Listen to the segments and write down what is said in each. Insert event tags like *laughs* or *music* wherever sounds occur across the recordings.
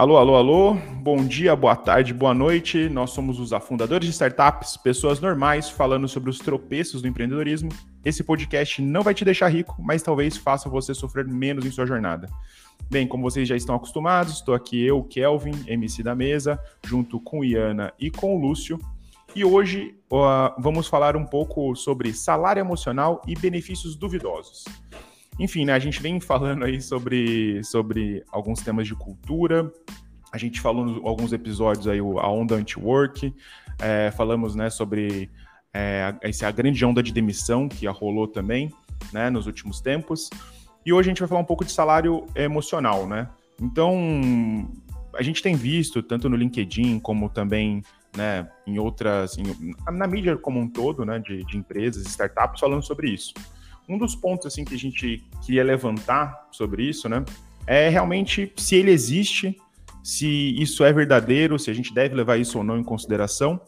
Alô, alô, alô. Bom dia, boa tarde, boa noite. Nós somos os afundadores de startups, pessoas normais falando sobre os tropeços do empreendedorismo. Esse podcast não vai te deixar rico, mas talvez faça você sofrer menos em sua jornada. Bem, como vocês já estão acostumados, estou aqui eu, Kelvin, MC da mesa, junto com Iana e com o Lúcio. E hoje uh, vamos falar um pouco sobre salário emocional e benefícios duvidosos. Enfim, né, a gente vem falando aí sobre, sobre alguns temas de cultura. A gente falou em alguns episódios aí a onda anti-work, é, falamos né, sobre é, essa grande onda de demissão que rolou também né, nos últimos tempos. E hoje a gente vai falar um pouco de salário emocional, né? Então, a gente tem visto, tanto no LinkedIn como também né, em outras, em, na mídia como um todo, né, de, de empresas, startups, falando sobre isso. Um dos pontos assim que a gente queria levantar sobre isso, né, é realmente se ele existe, se isso é verdadeiro, se a gente deve levar isso ou não em consideração.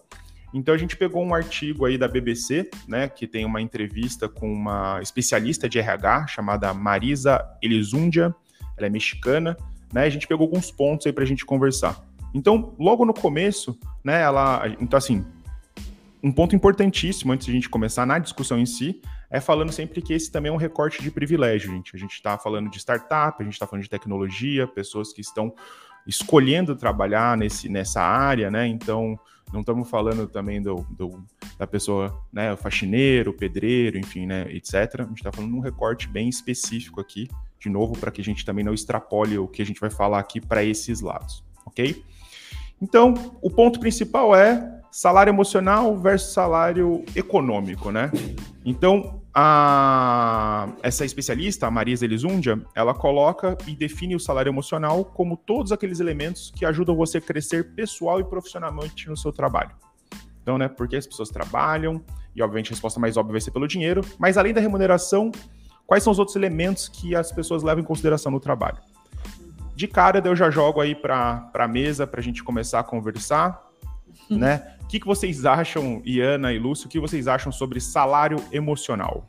Então a gente pegou um artigo aí da BBC, né, que tem uma entrevista com uma especialista de RH chamada Marisa Elizundia, ela é mexicana, né? A gente pegou alguns pontos aí para a gente conversar. Então, logo no começo, né, ela, então assim, um ponto importantíssimo antes de a gente começar na discussão em si é falando sempre que esse também é um recorte de privilégio, gente. A gente está falando de startup, a gente está falando de tecnologia, pessoas que estão escolhendo trabalhar nesse, nessa área, né? Então, não estamos falando também do, do, da pessoa, né, faxineiro, pedreiro, enfim, né, etc. A gente está falando de um recorte bem específico aqui, de novo, para que a gente também não extrapole o que a gente vai falar aqui para esses lados, ok? Então, o ponto principal é salário emocional versus salário econômico, né? Então, a, essa especialista, a Marisa Elizundia, ela coloca e define o salário emocional como todos aqueles elementos que ajudam você a crescer pessoal e profissionalmente no seu trabalho. Então, né, porque as pessoas trabalham, e obviamente a resposta mais óbvia vai ser pelo dinheiro, mas além da remuneração, quais são os outros elementos que as pessoas levam em consideração no trabalho? De cara, eu já jogo aí para a mesa para a gente começar a conversar, né? que, que vocês acham, Iana e Lúcio, o que vocês acham sobre salário emocional?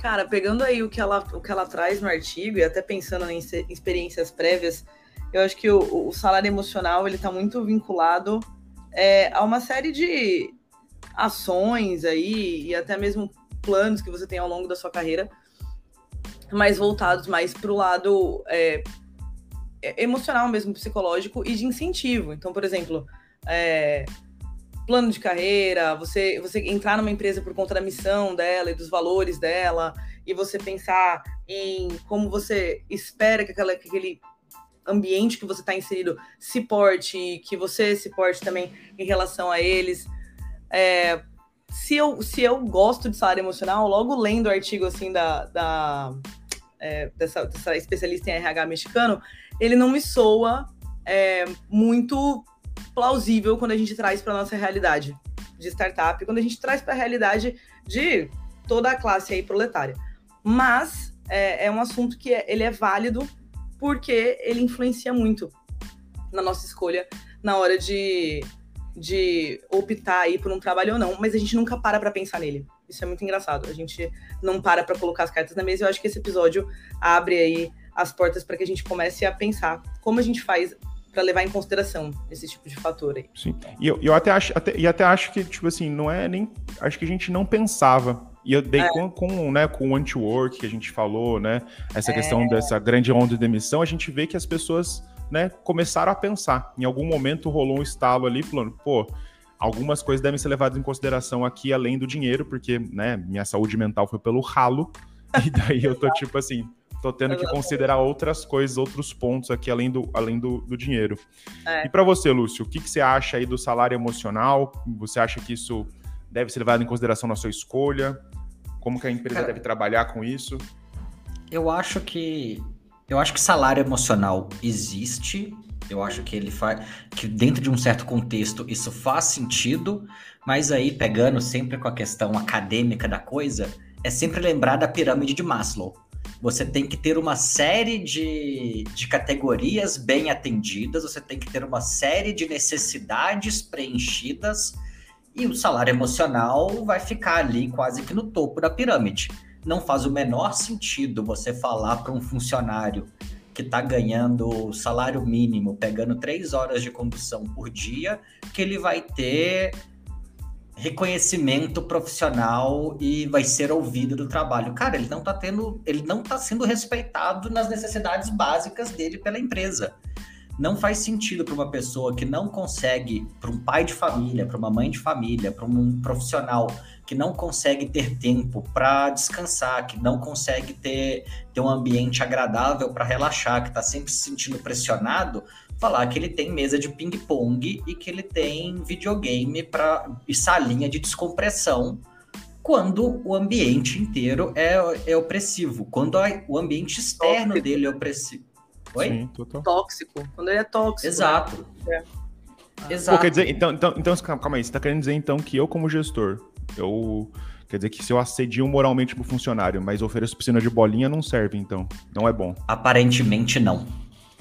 Cara, pegando aí o que ela, o que ela traz no artigo e até pensando em experiências prévias, eu acho que o, o salário emocional ele está muito vinculado é, a uma série de ações aí e até mesmo planos que você tem ao longo da sua carreira, mais voltados mais para o lado é, emocional mesmo, psicológico e de incentivo. Então, por exemplo, é, plano de carreira, você, você entrar numa empresa por conta da missão dela e dos valores dela, e você pensar em como você espera que, aquela, que aquele ambiente que você está inserido se porte, que você se porte também em relação a eles. É, se, eu, se eu gosto de salário emocional, logo lendo o artigo assim da, da é, dessa, dessa especialista em RH mexicano, ele não me soa é, muito plausível quando a gente traz para nossa realidade de startup, quando a gente traz para a realidade de toda a classe aí proletária. Mas é, é um assunto que é, ele é válido porque ele influencia muito na nossa escolha na hora de, de optar aí por um trabalho ou não, mas a gente nunca para para pensar nele. Isso é muito engraçado. A gente não para para colocar as cartas na mesa. Eu acho que esse episódio abre aí as portas para que a gente comece a pensar como a gente faz para levar em consideração esse tipo de fator aí. Sim. E eu, eu até acho até, e até acho que tipo assim, não é nem acho que a gente não pensava. E eu dei é. com, com, né, com o anti-work que a gente falou, né? Essa é. questão dessa grande onda de demissão, a gente vê que as pessoas, né, começaram a pensar. Em algum momento rolou um estalo ali falando, pô, algumas coisas devem ser levadas em consideração aqui além do dinheiro, porque, né, minha saúde mental foi pelo ralo. E daí eu tô tipo assim, tô tendo que considerar outras coisas, outros pontos aqui além do, além do, do dinheiro. É. E para você, Lúcio, o que, que você acha aí do salário emocional? Você acha que isso deve ser levado em consideração na sua escolha? Como que a empresa Cara, deve trabalhar com isso? Eu acho que eu acho que salário emocional existe. Eu acho que ele faz que dentro de um certo contexto isso faz sentido, mas aí pegando sempre com a questão acadêmica da coisa, é sempre lembrar da pirâmide de Maslow você tem que ter uma série de, de categorias bem atendidas, você tem que ter uma série de necessidades preenchidas e o salário emocional vai ficar ali quase que no topo da pirâmide. Não faz o menor sentido você falar para um funcionário que está ganhando salário mínimo, pegando três horas de condução por dia, que ele vai ter reconhecimento profissional e vai ser ouvido do trabalho. Cara, ele não está tendo, ele não está sendo respeitado nas necessidades básicas dele pela empresa. Não faz sentido para uma pessoa que não consegue, para um pai de família, para uma mãe de família, para um profissional que não consegue ter tempo para descansar, que não consegue ter, ter um ambiente agradável para relaxar, que está sempre se sentindo pressionado, falar que ele tem mesa de ping-pong e que ele tem videogame para e salinha de descompressão quando o ambiente inteiro é, é opressivo, quando a, o ambiente externo tóxico. dele é opressivo. Oi? Sim, tóxico. Quando ele é tóxico. Exato. Né? É. Exato. Pô, quer dizer, então, então, então, calma aí, você tá querendo dizer então que eu, como gestor, eu. Quer dizer que se eu assedio moralmente pro funcionário, mas ofereço piscina de bolinha, não serve, então. Não é bom. Aparentemente não.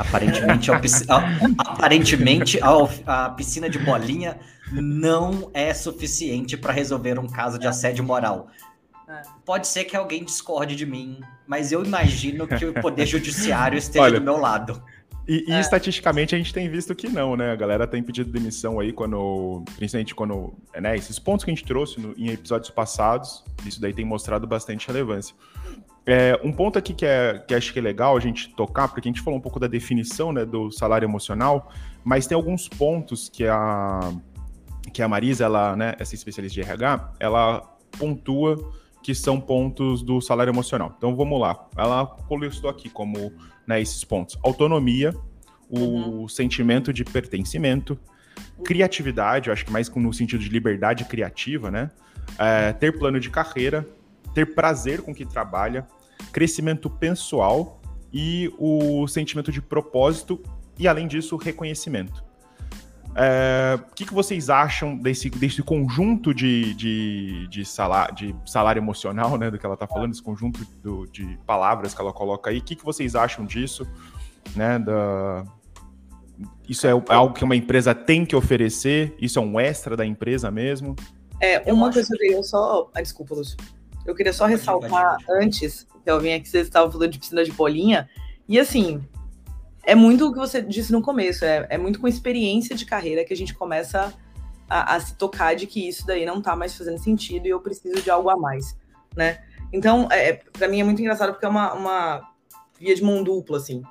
Aparentemente, a, aparentemente a, a, piscina de bolinha não é suficiente para resolver um caso de assédio moral. É. Pode ser que alguém discorde de mim, mas eu imagino que o poder judiciário esteja Olha, do meu lado. E, e é. estatisticamente a gente tem visto que não, né? A galera tem pedido demissão aí quando, principalmente quando, né, esses pontos que a gente trouxe no, em episódios passados, isso daí tem mostrado bastante relevância. É, um ponto aqui que, é, que acho que é legal a gente tocar, porque a gente falou um pouco da definição né, do salário emocional, mas tem alguns pontos que a, que a Marisa, ela, né, essa especialista de RH, ela pontua que são pontos do salário emocional. Então vamos lá. Ela colistou aqui como né, esses pontos: autonomia, o uhum. sentimento de pertencimento, criatividade, eu acho que mais no sentido de liberdade criativa, né? É, ter plano de carreira, ter prazer com o que trabalha, crescimento pessoal e o sentimento de propósito e, além disso, reconhecimento. É, o que, que vocês acham desse, desse conjunto de, de, de, salário, de salário emocional, né, do que ela está falando, esse conjunto do, de palavras que ela coloca aí? O que, que vocês acham disso? Né, da... Isso é, é algo que uma empresa tem que oferecer? Isso é um extra da empresa mesmo? É, uma coisa que eu só. Ah, desculpa, Lúcio. Eu queria só ressaltar antes, que eu vim aqui, vocês estavam falando de piscina de bolinha. E assim, é muito o que você disse no começo, é, é muito com experiência de carreira que a gente começa a, a se tocar de que isso daí não está mais fazendo sentido e eu preciso de algo a mais, né? Então, é, é para mim é muito engraçado porque é uma, uma via de mão dupla, assim.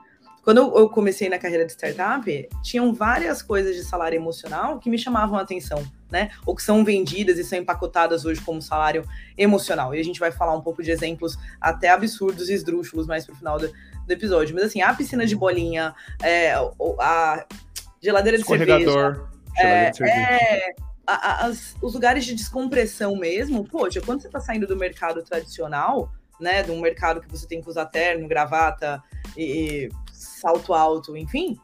Quando eu comecei na carreira de startup, tinham várias coisas de salário emocional que me chamavam a atenção, né? Ou que são vendidas e são empacotadas hoje como salário emocional. E a gente vai falar um pouco de exemplos até absurdos e esdrúxulos mais pro final do, do episódio. Mas assim, a piscina de bolinha, é, a geladeira de cerveja. É, de cerveja. É, a, as, os lugares de descompressão mesmo, poxa, quando você está saindo do mercado tradicional, né, de um mercado que você tem que usar terno, gravata e, salto alto, enfim,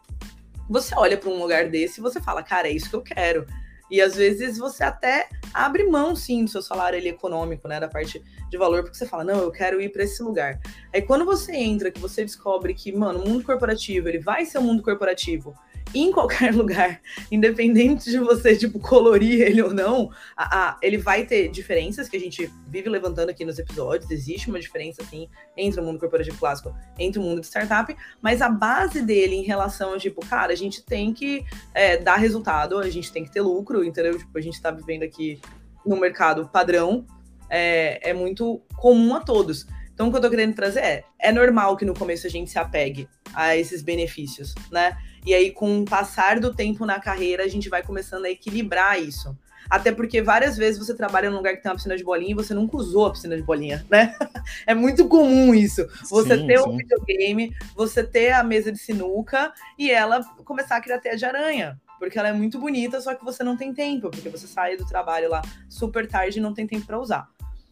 você olha para um lugar desse e você fala, cara, é isso que eu quero. E às vezes você até abre mão, sim, do seu salário ali, econômico, né? Da parte de valor, porque você fala, não, eu quero ir para esse lugar. Aí quando você entra, que você descobre que, mano, o mundo corporativo, ele vai ser um mundo corporativo em qualquer *laughs* lugar, independente de você, tipo, colorir ele ou não, a, a, ele vai ter diferenças que a gente vive levantando aqui nos episódios. Existe uma diferença, assim, entre o mundo corporativo clássico, entre o mundo de startup, mas a base dele em relação a, tipo, cara, a gente tem que é, dar resultado, a gente tem que ter lucro, entendeu? Tipo, a gente tá vivendo aqui no mercado padrão, é, é muito comum a todos. Então, o que eu tô querendo trazer é, é normal que no começo a gente se apegue a esses benefícios, né? E aí, com o passar do tempo na carreira, a gente vai começando a equilibrar isso. Até porque várias vezes você trabalha num lugar que tem uma piscina de bolinha e você nunca usou a piscina de bolinha, né? *laughs* É muito comum isso. Você sim, ter sim. um videogame, você ter a mesa de sinuca e ela começar a criar teia de aranha. Porque ela é muito bonita, só que você não tem tempo, porque você sai do trabalho lá super tarde e não tem tempo para usar.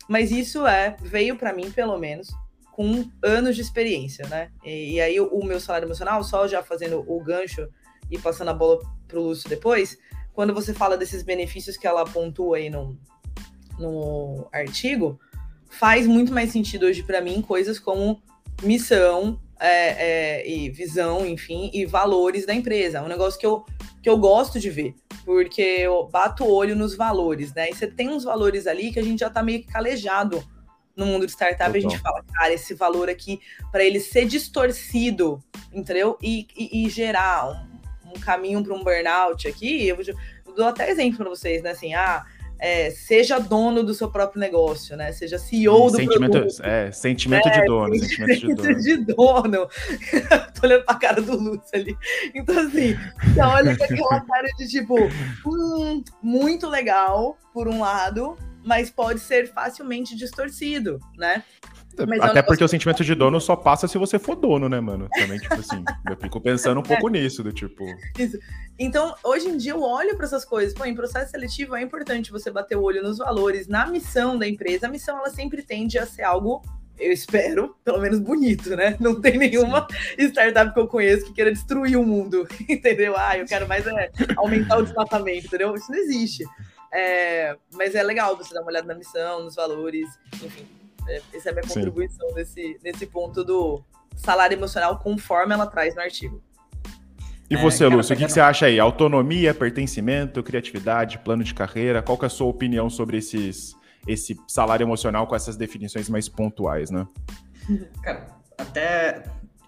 Mas isso é, veio para mim, pelo menos, com anos de experiência, né? E, e, aí o, o meu salário emocional, só já fazendo o gancho e passando a bola pro Lúcio depois, quando você fala desses benefícios que ela pontua aí no, no artigo, faz muito mais sentido hoje para mim coisas como missão é, é, e visão, enfim, e valores da empresa. É um negócio que eu, que eu gosto de ver, porque eu bato o olho nos valores, né? E você tem uns valores ali que a gente já tá meio que calejado no mundo de startup, Total. a gente fala, cara, esse valor aqui, para ele ser distorcido, entendeu? E, e, e gerar um, um caminho para um burnout aqui, eu, eu dou até exemplo para vocês, né? Assim, ah, é, seja dono do seu próprio negócio, né? Seja CEO do sentimento, produto. É, sentimento é, de dono. Sentimento de dono. De dono. *laughs* Tô olhando pra cara do Lúcio ali. Então, assim, você olha com aquela *laughs* cara de tipo, hum, muito legal, por um lado, mas pode ser facilmente distorcido, né? Mas Até porque o sentimento de dono só passa se você for dono, né, mano? Também, tipo assim, eu fico pensando um pouco é. nisso, do tipo. Isso. Então, hoje em dia, eu olho para essas coisas. Pô, em processo seletivo é importante você bater o olho nos valores, na missão da empresa. A missão, ela sempre tende a ser algo eu espero, pelo menos bonito, né? *laughs* Não tem nenhuma Sim. startup que eu conheço que queira destruir o mundo, *laughs* entendeu? Ah, eu quero mais é, aumentar o desmatamento, entendeu? Isso não existe. É, mas é legal você dar uma olhada na missão, nos valores, enfim. É, essa é a minha contribuição nesse, nesse ponto do salário emocional conforme ela traz no artigo. E você, é, Lúcio, o que, que, você acha aí? Autonomia, pertencimento, criatividade, plano de carreira? Qual que é a sua opinião sobre esses, esse salário emocional com essas definições mais pontuais, né? *laughs* Cara, até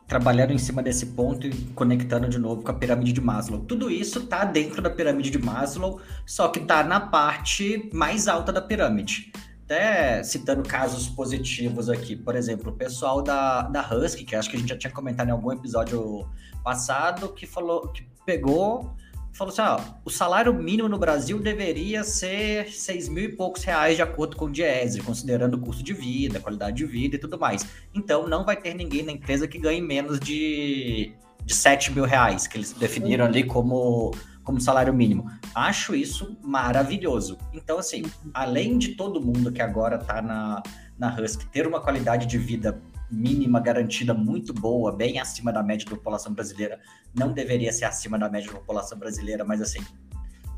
trabalhando em cima desse ponto e conectando de novo com a pirâmide de Maslow. Tudo isso está dentro da pirâmide de Maslow, só que está na parte mais alta da pirâmide até citando casos positivos aqui, por exemplo, o pessoal da, da Husky, que acho que a gente já tinha comentado em algum episódio passado, que falou que pegou falou assim: ó, o salário mínimo no Brasil deveria ser seis mil e poucos reais de acordo com o Diese, considerando o custo de vida, qualidade de vida e tudo mais. Então não vai ter ninguém na empresa que ganhe menos de, de 7 mil reais, que eles definiram ali como como salário mínimo. Acho isso maravilhoso. Então, assim, além de todo mundo que agora está na, na Husky ter uma qualidade de vida mínima garantida muito boa, bem acima da média da população brasileira, não deveria ser acima da média da população brasileira, mas assim,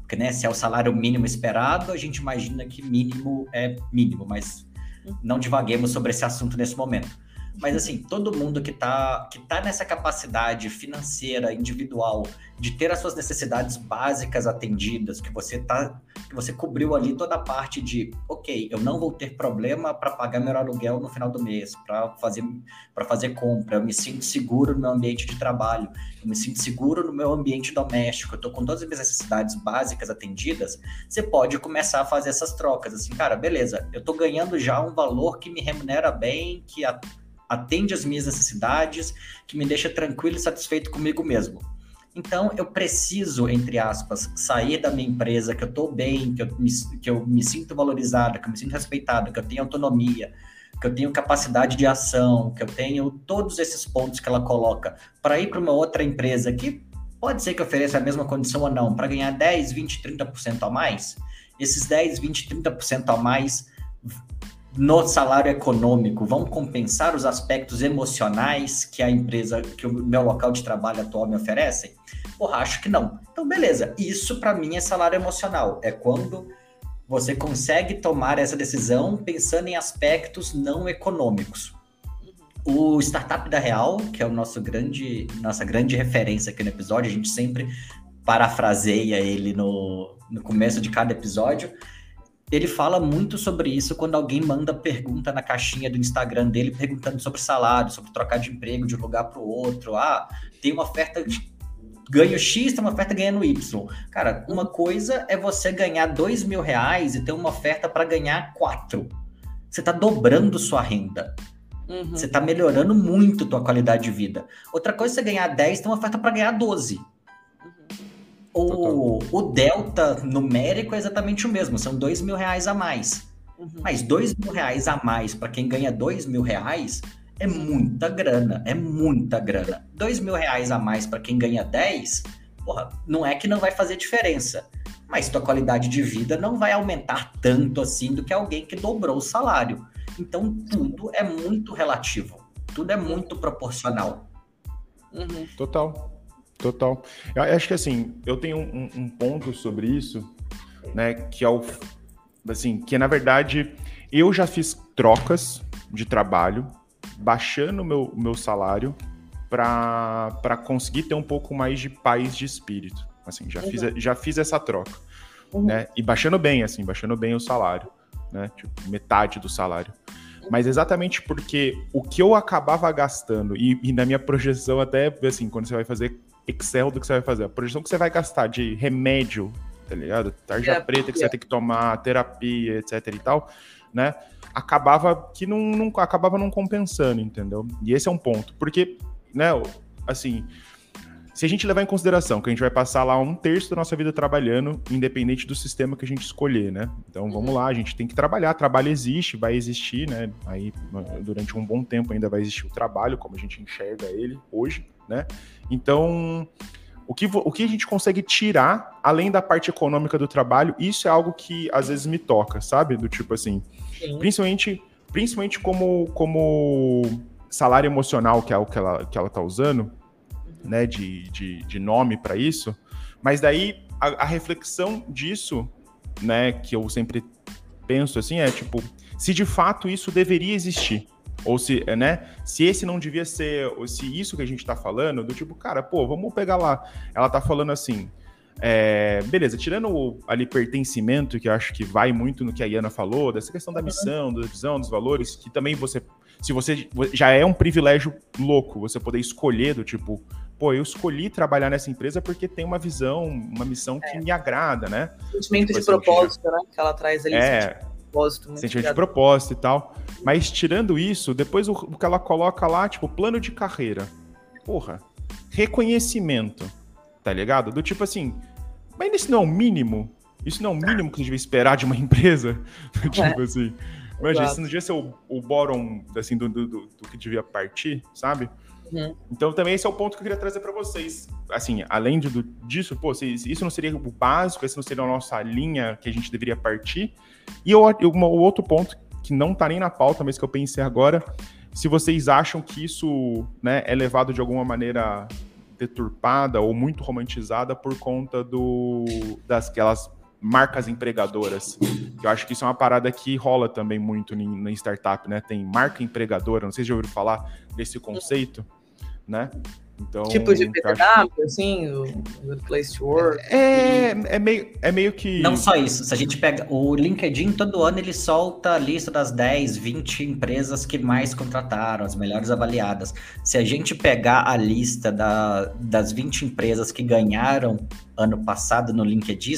porque né, se é o salário mínimo esperado, a gente imagina que mínimo é mínimo, mas não divaguemos sobre esse assunto nesse momento. Mas assim, todo mundo que está que tá nessa capacidade financeira, individual, de ter as suas necessidades básicas atendidas, que você tá, que você cobriu ali toda a parte de, ok, eu não vou ter problema para pagar meu aluguel no final do mês, para fazer para fazer compra, eu me sinto seguro no meu ambiente de trabalho, eu me sinto seguro no meu ambiente doméstico, eu tô com todas as minhas necessidades básicas atendidas, você pode começar a fazer essas trocas, assim, cara, beleza, eu tô ganhando já um valor que me remunera bem, que atende às minhas necessidades, que me deixa tranquilo e satisfeito comigo mesmo então, eu preciso, entre aspas, sair da minha empresa, que eu estou bem, que eu, me, que eu me sinto valorizado, que eu me sinto respeitado, que eu tenho autonomia, que eu tenho capacidade de ação, que eu tenho todos esses pontos que ela coloca, para ir para uma outra empresa que pode ser que ofereça a mesma condição ou não, para ganhar 10, 20, 30% a mais. Esses 10, 20, 30% a mais no salário econômico vão compensar os aspectos emocionais que a empresa, que o meu local de trabalho atual me oferecem? Porra, acho que não. Então, beleza. Isso para mim é salário emocional. É quando você consegue tomar essa decisão pensando em aspectos não econômicos. O Startup da Real, que é o nosso grande, nossa grande referência aqui no episódio, a gente sempre parafraseia ele no, no começo de cada episódio ele fala muito sobre isso quando alguém manda pergunta na caixinha do Instagram dele perguntando sobre salário, sobre trocar de emprego de um lugar para o outro. Ah, tem uma oferta de ganho X, tem uma oferta ganhando Y. Cara, uma coisa é você ganhar dois mil reais e ter uma oferta para ganhar quatro. Você está dobrando sua renda. Uhum. Você está melhorando muito tua qualidade de vida. Outra coisa é você ganhar 10 tem uma oferta para ganhar 12 o, o delta numérico é exatamente o mesmo, são dois mil reais a mais. Uhum. Mas dois mil reais a mais para quem ganha dois mil reais é muita grana, é muita grana. Dois mil reais a mais para quem ganha 10, porra, não é que não vai fazer diferença, mas tua qualidade de vida não vai aumentar tanto assim do que alguém que dobrou o salário. Então tudo é muito relativo, tudo é muito proporcional. Uhum. Total. Total. Eu acho que assim, eu tenho um, um, ponto sobre isso, né? Que é o. Assim, que na verdade eu já fiz trocas de trabalho, baixando o meu, meu salário para conseguir ter um pouco mais de paz de espírito. Assim, já, uhum. fiz, já fiz essa troca. Uhum. Né? E baixando bem, assim, baixando bem o salário. Né? Tipo, metade do salário. Mas exatamente porque o que eu acabava gastando, e, e na minha projeção até, assim, quando você vai fazer Excel do que você vai fazer, a projeção que você vai gastar de remédio, tá ligado? Tarja preta que você vai ter que tomar, terapia, etc e tal, né? Acabava que não, não acabava não compensando, entendeu? E esse é um ponto, porque, né, assim, se a gente levar em consideração que a gente vai passar lá um terço da nossa vida trabalhando, independente do sistema que a gente escolher, né? Então vamos lá, a gente tem que trabalhar, trabalho existe, vai existir, né? Aí durante um bom tempo ainda vai existir o trabalho, como a gente enxerga ele hoje, né? Então, o que, o que a gente consegue tirar, além da parte econômica do trabalho, isso é algo que às vezes me toca, sabe? Do tipo assim, Sim. principalmente, principalmente como, como salário emocional, que é o que ela, que ela tá usando, né, de, de, de nome para isso, mas daí a, a, reflexão disso, né, que eu sempre penso assim, é tipo, se de fato isso deveria existir, ou se, né, se esse não devia ser, ou se isso que a gente tá falando, do tipo, cara, pô, vamos pegar lá, ela tá falando assim, é, beleza, tirando o, ali pertencimento, que eu acho que vai muito no que a Iana falou, dessa questão da missão, da visão, dos valores, que também você, se você já é um privilégio louco, você poder escolher do tipo, pô, eu escolhi trabalhar nessa empresa porque tem uma visão, uma missão que é. me agrada, né? Sentimento tipo, de assim, propósito, né? Que ela traz ali. É, propósito. Sentimento de propósito e tal. Mas tirando isso, depois o, o que ela coloca lá, tipo, plano de carreira. Porra, reconhecimento, tá ligado? Do tipo assim, mas isso não é o mínimo? Isso não é o mínimo que a gente devia esperar de uma empresa? *laughs* tipo é. assim. Imagina, isso não devia ser o, o bottom, assim, do, do, do, do que devia partir, sabe? Uhum. Então também esse é o ponto que eu queria trazer para vocês. Assim, além de, disso, pô, se, isso não seria o básico, esse não seria a nossa linha que a gente deveria partir. E o, o outro ponto que não tá nem na pauta, mas que eu pensei agora, se vocês acham que isso né, é levado de alguma maneira deturpada ou muito romantizada por conta do das aquelas marcas empregadoras. Eu acho que isso é uma parada que rola também muito na startup, né? Tem marca empregadora, não sei se já ouviram falar desse conceito né? Então, tipo de PTW, acho... assim, o Good Place to Work. É, é, meio, é meio que. Não só isso. Se a gente pega. O LinkedIn, todo ano, ele solta a lista das 10, 20 empresas que mais contrataram, as melhores avaliadas. Se a gente pegar a lista da, das 20 empresas que ganharam ano passado no LinkedIn,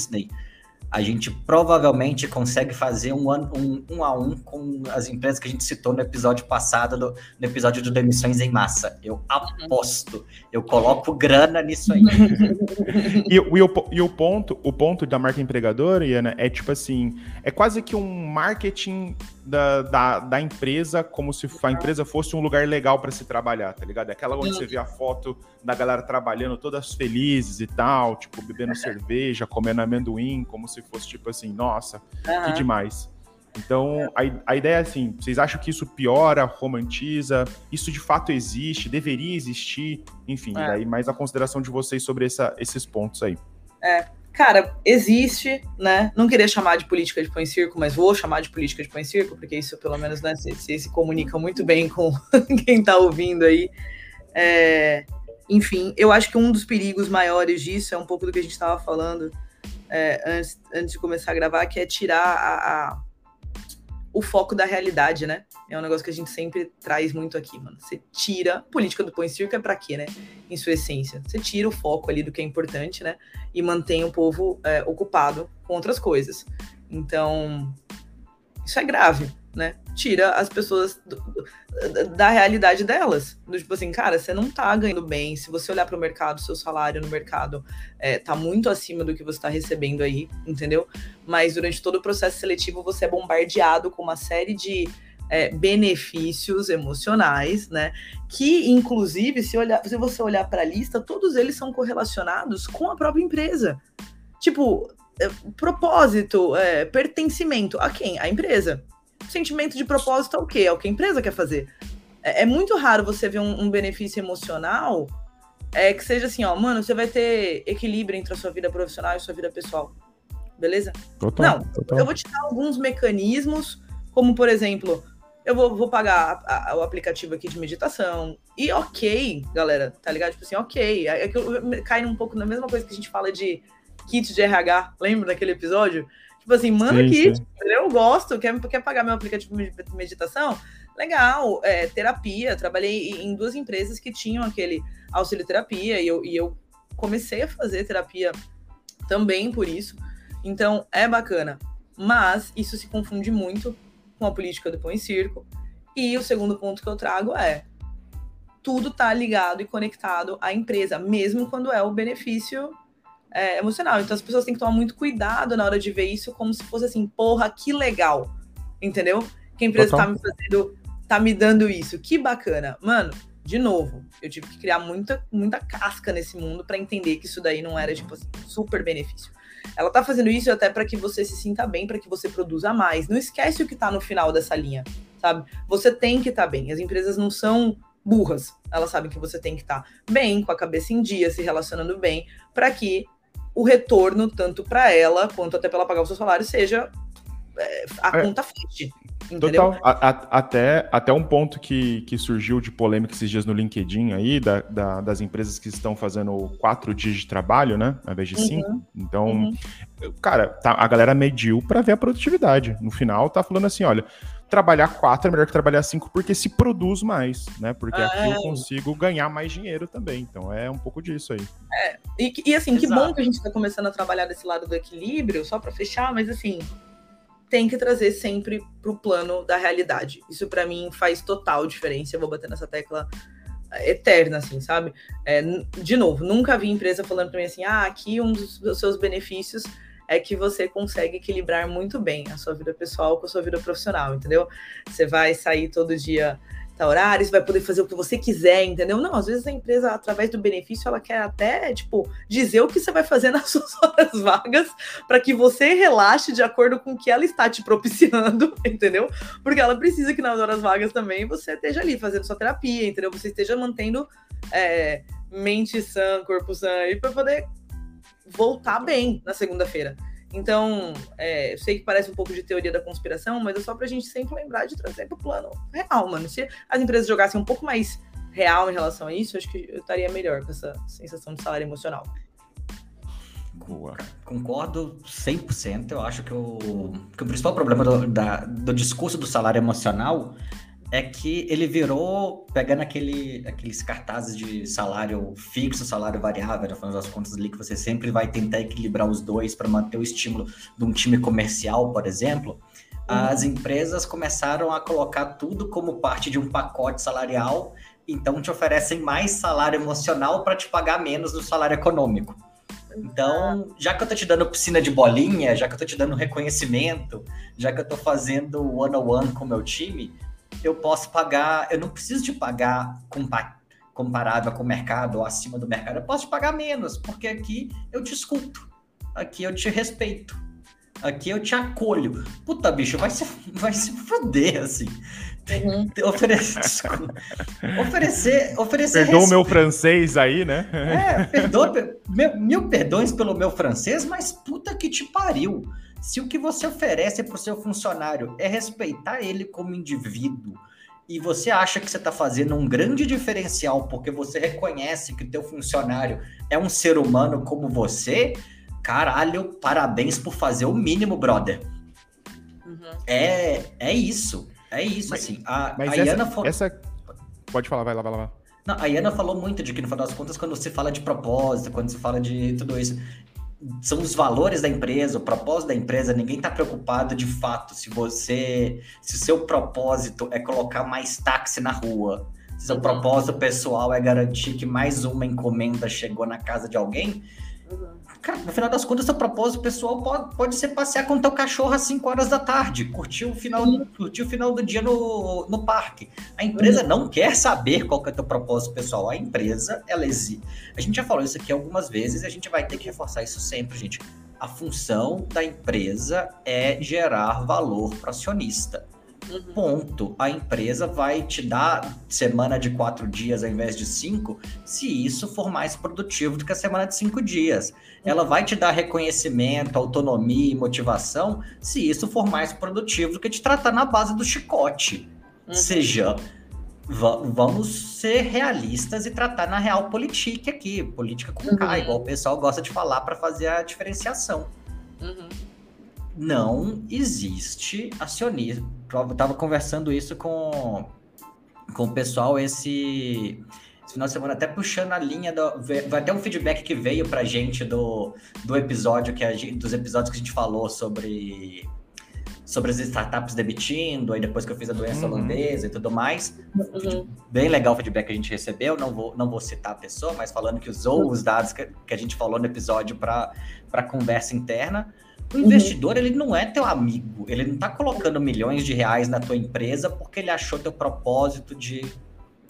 a gente provavelmente consegue fazer um, um, um a um com as empresas que a gente citou no episódio passado, do, no episódio de demissões em massa. Eu aposto, eu coloco grana nisso aí. *laughs* e, e, o, e o ponto, o ponto da marca empregadora, Iana, é tipo assim, é quase que um marketing da, da, da empresa como se a empresa fosse um lugar legal para se trabalhar, tá ligado? É aquela onde você vê a foto da galera trabalhando todas felizes e tal, tipo, bebendo cerveja, comendo amendoim, como se fosse tipo assim, nossa, uhum. que demais. Então, a, a ideia é assim: vocês acham que isso piora, romantiza? Isso de fato existe, deveria existir? Enfim, é. daí mais a consideração de vocês sobre essa, esses pontos aí. É, cara, existe, né? Não queria chamar de política de pão em circo, mas vou chamar de política de pão em circo, porque isso, pelo menos, né, se, se, se comunica muito bem com *laughs* quem tá ouvindo aí. É, enfim, eu acho que um dos perigos maiores disso é um pouco do que a gente estava falando é, antes, antes de começar a gravar, que é tirar a, a, o foco da realidade, né? É um negócio que a gente sempre traz muito aqui, mano. Você tira. Política do põe circo é pra quê, né? Em sua essência. Você tira o foco ali do que é importante, né? E mantém o povo é, ocupado com outras coisas. Então, isso é grave, né? Tira as pessoas do, do, da realidade delas. Do tipo assim, cara, você não tá ganhando bem. Se você olhar para o mercado, seu salário no mercado é, tá muito acima do que você está recebendo aí, entendeu? Mas durante todo o processo seletivo você é bombardeado com uma série de é, benefícios emocionais, né? Que, inclusive, se, olhar, se você olhar para a lista, todos eles são correlacionados com a própria empresa. Tipo, é, propósito, é, pertencimento a quem? A empresa. Sentimento de propósito é o quê? É o que a empresa quer fazer. É, é muito raro você ver um, um, benefício emocional é, que seja assim, ó, mano, você vai ter equilíbrio entre a sua vida profissional e a sua vida pessoal. Beleza? Total, Não, total. eu vou te dar alguns mecanismos, como por exemplo, eu vou, vou pagar a, a, o aplicativo aqui de meditação. E ok, galera, tá ligado? Tipo assim, ok. É, é que cai um pouco na mesma coisa que a gente fala de kit de RH, lembra daquele episódio? Tipo assim, manda sim, kit, sim. Gosto, quer, quer pagar meu aplicativo de meditação? Legal, é, terapia. Trabalhei em duas empresas que tinham aquele auxílio terapia e eu, e eu comecei a fazer terapia também por isso. Então é bacana. Mas isso se confunde muito com a política do pão e circo. E o segundo ponto que eu trago é tudo tá ligado e conectado à empresa, mesmo quando é o benefício é, emocional. Então as pessoas têm que tomar muito cuidado na hora de ver isso como se fosse assim, porra, que legal. Entendeu? Que a empresa Total. tá me fazendo, tá me dando isso. Que bacana. Mano, de novo, eu tive que criar muita, muita casca nesse mundo para entender que isso daí não era, tipo assim, super benefício. Ela tá fazendo isso até para que você se sinta bem, para que você produza mais. Não esquece o que tá no final dessa linha, sabe? Você tem que estar tá bem. As empresas não são burras. Elas sabem que você tem que estar tá bem, com a cabeça em dia, se relacionando bem, para que o retorno, tanto para ela quanto até para ela pagar o seu salário, seja é, a é. conta feche. Entendeu? Total. A, a, até, até um ponto que, que surgiu de polêmica esses dias no LinkedIn aí, da, da, das empresas que estão fazendo quatro dias de trabalho, né? Ao invés de uhum. cinco. Então, uhum. cara, tá, a galera mediu para ver a produtividade. No final, tá falando assim: olha, trabalhar quatro é melhor que trabalhar cinco porque se produz mais, né? Porque aqui eu é. consigo ganhar mais dinheiro também. Então é um pouco disso aí. É. E, e assim, Exato. que bom que a gente está começando a trabalhar desse lado do equilíbrio, só para fechar, mas assim, tem que trazer sempre para o plano da realidade. Isso para mim faz total diferença. Eu vou bater nessa tecla eterna, assim, sabe? É, de novo, nunca vi empresa falando para mim assim, ah, aqui um dos seus benefícios é que você consegue equilibrar muito bem a sua vida pessoal com a sua vida profissional, entendeu? Você vai sair todo dia tal horário, você vai poder fazer o que você quiser, entendeu? Não, às vezes a empresa, através do benefício, ela quer até, tipo, dizer o que você vai fazer *laughs* nas suas horas vagas para que você relaxe de acordo com o que ela está te propiciando, *laughs* entendeu? Porque ela precisa que nas horas vagas também você esteja ali fazendo sua terapia, entendeu? Você esteja mantendo é, mente sã, corpo sã, aí para poder voltar bem na segunda-feira. Então, é, eu sei que parece um pouco de teoria da conspiração, mas é só pra gente sempre lembrar de trazer pro plano real, mano. Se as empresas jogassem um pouco mais real em relação a isso, acho que eu estaria melhor com essa sensação de salário emocional. Boa. Concordo 100%. Eu acho que o, que o principal problema do, da, do discurso do salário emocional é que ele virou, pegando aquele, aqueles cartazes de salário fixo, salário variável, no final das contas ali, que você sempre vai tentar equilibrar os dois para manter o estímulo de um time comercial, por exemplo. Uhum. As empresas começaram a colocar tudo como parte de um pacote salarial, então te oferecem mais salário emocional para te pagar menos do salário econômico. Então, já que eu tô te dando piscina de bolinha, já que eu tô te dando reconhecimento, já que eu tô fazendo one-on-one com o meu time, eu posso pagar, eu não preciso te pagar comparável com o mercado ou acima do mercado, eu posso te pagar menos, porque aqui eu te escuto, aqui eu te respeito, aqui eu te acolho. Puta, bicho, vai se, *laughs* vai se foder, assim. Uhum. *laughs* Oferecer, oferecer, oferecer. Perdoa o meu francês aí, né? É, perdoa, mil, mil perdões pelo meu francês, mas puta que te pariu. Se o que você oferece para o seu funcionário é respeitar ele como indivíduo, e você acha que você está fazendo um grande diferencial porque você reconhece que o teu funcionário é um ser humano como você, caralho, parabéns por fazer o mínimo, brother. Uhum. É, é isso. É isso, mas, assim. A, mas a essa, Iana falou... essa... Pode falar, vai lá, vai lá. Não, a Iana falou muito de que, no final das contas, quando você fala de propósito, quando você fala de tudo isso, são os valores da empresa, o propósito da empresa, ninguém está preocupado de fato se você, se o seu propósito é colocar mais táxi na rua, se o seu uhum. propósito pessoal é garantir que mais uma encomenda chegou na casa de alguém, Cara, no final das contas, seu propósito pessoal pode, pode ser passear com o teu cachorro às 5 horas da tarde, curtir o final, curtir o final do dia no, no parque. A empresa não quer saber qual que é o teu propósito pessoal. A empresa, ela exige. A gente já falou isso aqui algumas vezes e a gente vai ter que reforçar isso sempre, gente. A função da empresa é gerar valor para acionista. Uhum. Ponto. A empresa vai te dar semana de quatro dias ao invés de cinco, se isso for mais produtivo do que a semana de cinco dias. Ela vai te dar reconhecimento, autonomia e motivação, se isso for mais produtivo do que te tratar na base do chicote. Uhum. Seja, vamos ser realistas e tratar na real política aqui, política com K, uhum. igual o pessoal gosta de falar para fazer a diferenciação. Uhum não existe acionista. Eu tava conversando isso com, com o pessoal esse, esse final de semana, até puxando a linha do. Vai ter um feedback que veio pra gente do, do episódio que a gente, dos episódios que a gente falou sobre sobre as startups debitindo, aí depois que eu fiz a doença uhum. holandesa e tudo mais. Uhum. Bem legal o feedback que a gente recebeu, não vou, não vou citar a pessoa, mas falando que usou uhum. os dados que, que, a gente falou no episódio para conversa interna. O uhum. investidor, ele não é teu amigo, ele não está colocando milhões de reais na tua empresa porque ele achou teu propósito de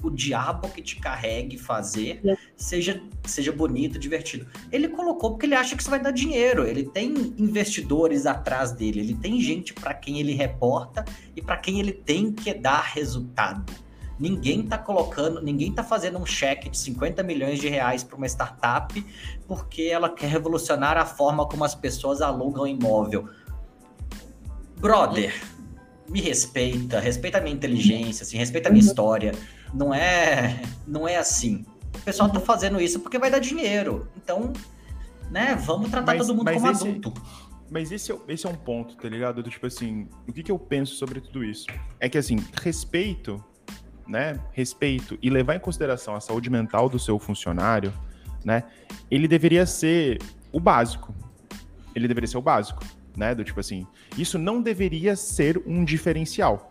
o diabo que te carregue fazer é. seja, seja bonito, divertido. Ele colocou porque ele acha que isso vai dar dinheiro. Ele tem investidores atrás dele, ele tem gente para quem ele reporta e para quem ele tem que dar resultado. Ninguém tá colocando, ninguém tá fazendo um cheque de 50 milhões de reais para uma startup porque ela quer revolucionar a forma como as pessoas alugam imóvel. Brother, me respeita, respeita a minha inteligência, assim, respeita a minha uhum. história. Não é, não é assim. O pessoal tá fazendo isso porque vai dar dinheiro. Então, né, vamos tratar mas, todo mundo como esse, adulto. Mas esse é, esse é um ponto, tá ligado? Do tipo assim, o que, que eu penso sobre tudo isso? É que assim, respeito, né? Respeito e levar em consideração a saúde mental do seu funcionário, né? Ele deveria ser o básico. Ele deveria ser o básico né? Do tipo assim, isso não deveria ser um diferencial,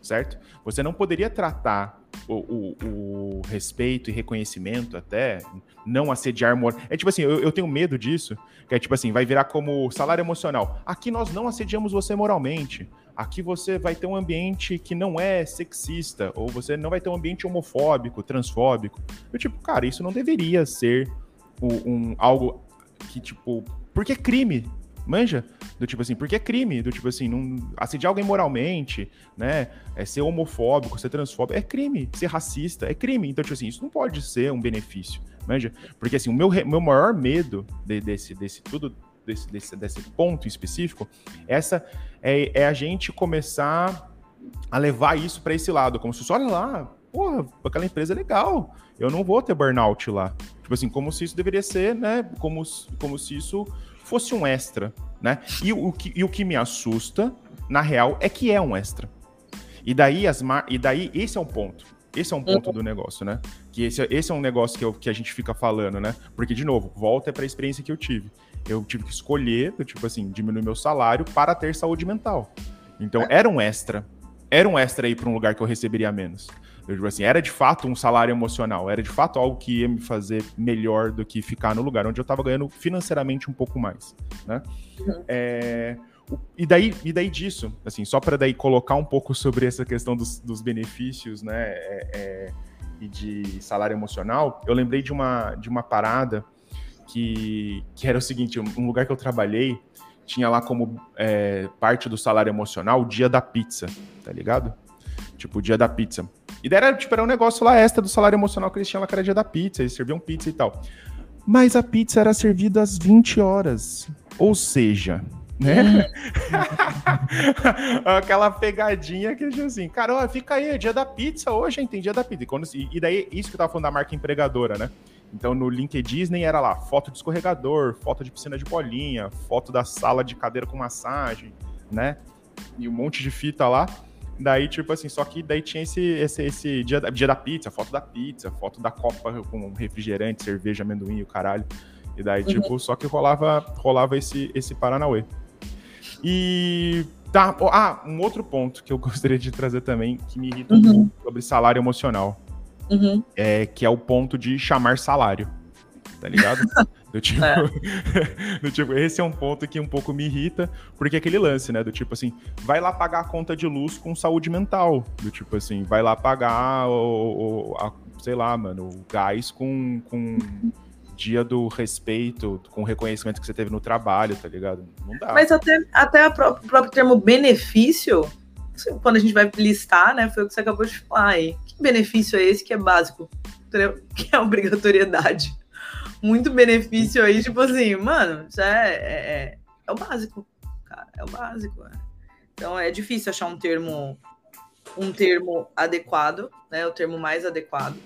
certo? Você não poderia tratar o, o, o respeito e reconhecimento até, não assediar moral. É tipo assim, eu, eu, tenho medo disso, que é tipo assim, vai virar como salário emocional. Aqui nós não assediamos você moralmente. Aqui você vai ter um ambiente que não é sexista, ou você não vai ter um ambiente homofóbico, transfóbico. Eu, tipo, cara, isso não deveria ser um, um algo que, tipo, porque é crime, Manja? Do tipo assim, porque é crime, do tipo assim, não assediar alguém moralmente, né? É ser homofóbico, ser transfóbico, é crime. Ser racista é crime. Então, tipo assim, isso não pode ser um benefício, manja? Porque assim, o meu, meu maior medo de, desse, desse tudo, desse, desse, desse ponto específico, essa é, é a gente começar a levar isso para esse lado, como se olha lá, porra, aquela empresa é legal, eu não vou ter burnout lá. Tipo assim, como se isso deveria ser, né? Como, como se isso fosse um extra, né? E o, que, e o que me assusta, na real, é que é um extra. E daí, as mar... e daí esse é um ponto. Esse é um ponto do negócio, né? Que esse, esse é um negócio que, eu, que a gente fica falando, né? Porque, de novo, volta para a experiência que eu tive. Eu tive que escolher, tipo assim, diminuir meu salário para ter saúde mental. Então, era um extra. Era um extra aí para um lugar que eu receberia menos. Eu digo assim, era de fato um salário emocional, era de fato algo que ia me fazer melhor do que ficar no lugar onde eu estava ganhando financeiramente um pouco mais, né? Uhum. É, e daí, e daí disso, assim, só para daí colocar um pouco sobre essa questão dos, dos benefícios, né, é, é, e de salário emocional, eu lembrei de uma, de uma parada que, que era o seguinte, um lugar que eu trabalhei tinha lá como é, parte do salário emocional o dia da pizza, tá ligado? Tipo, o dia da pizza. E daí era, tipo, era um negócio lá extra do salário emocional que eles tinham lá, que era dia da pizza, eles serviam pizza e tal. Mas a pizza era servida às 20 horas. Ou seja, né? *laughs* Aquela pegadinha que tinha assim, cara, ó, fica aí, é dia da pizza hoje, hein? Tem dia da pizza. E, quando, e daí, isso que eu tava falando da marca empregadora, né? Então no LinkedIn Disney era lá, foto de escorregador, foto de piscina de bolinha, foto da sala de cadeira com massagem, né? E um monte de fita lá. Daí, tipo assim, só que daí tinha esse, esse, esse dia, dia da pizza, foto da pizza, foto da copa com refrigerante, cerveja, amendoim e o caralho. E daí, uhum. tipo, só que rolava, rolava esse, esse Paranauê. E tá. Ah, um outro ponto que eu *laughs* gostaria de trazer também, que me irrita uhum. um pouco sobre salário emocional. Uhum. É, que é o ponto de chamar salário. Tá ligado? *laughs* Do tipo, é. *laughs* do tipo, esse é um ponto que um pouco me irrita, porque é aquele lance, né? Do tipo assim, vai lá pagar a conta de luz com saúde mental. Do tipo assim, vai lá pagar o, o a, sei lá, mano, o gás com, com dia do respeito, com o reconhecimento que você teve no trabalho, tá ligado? Não dá. Mas até, até o próprio termo benefício, quando a gente vai listar, né? Foi o que você acabou de falar aí. Que benefício é esse que é básico? *laughs* Que é obrigatoriedade? muito benefício aí, tipo assim, mano, isso é, é, é, é o básico, cara, é o básico. Né? Então é difícil achar um termo, um termo adequado, né? O termo mais adequado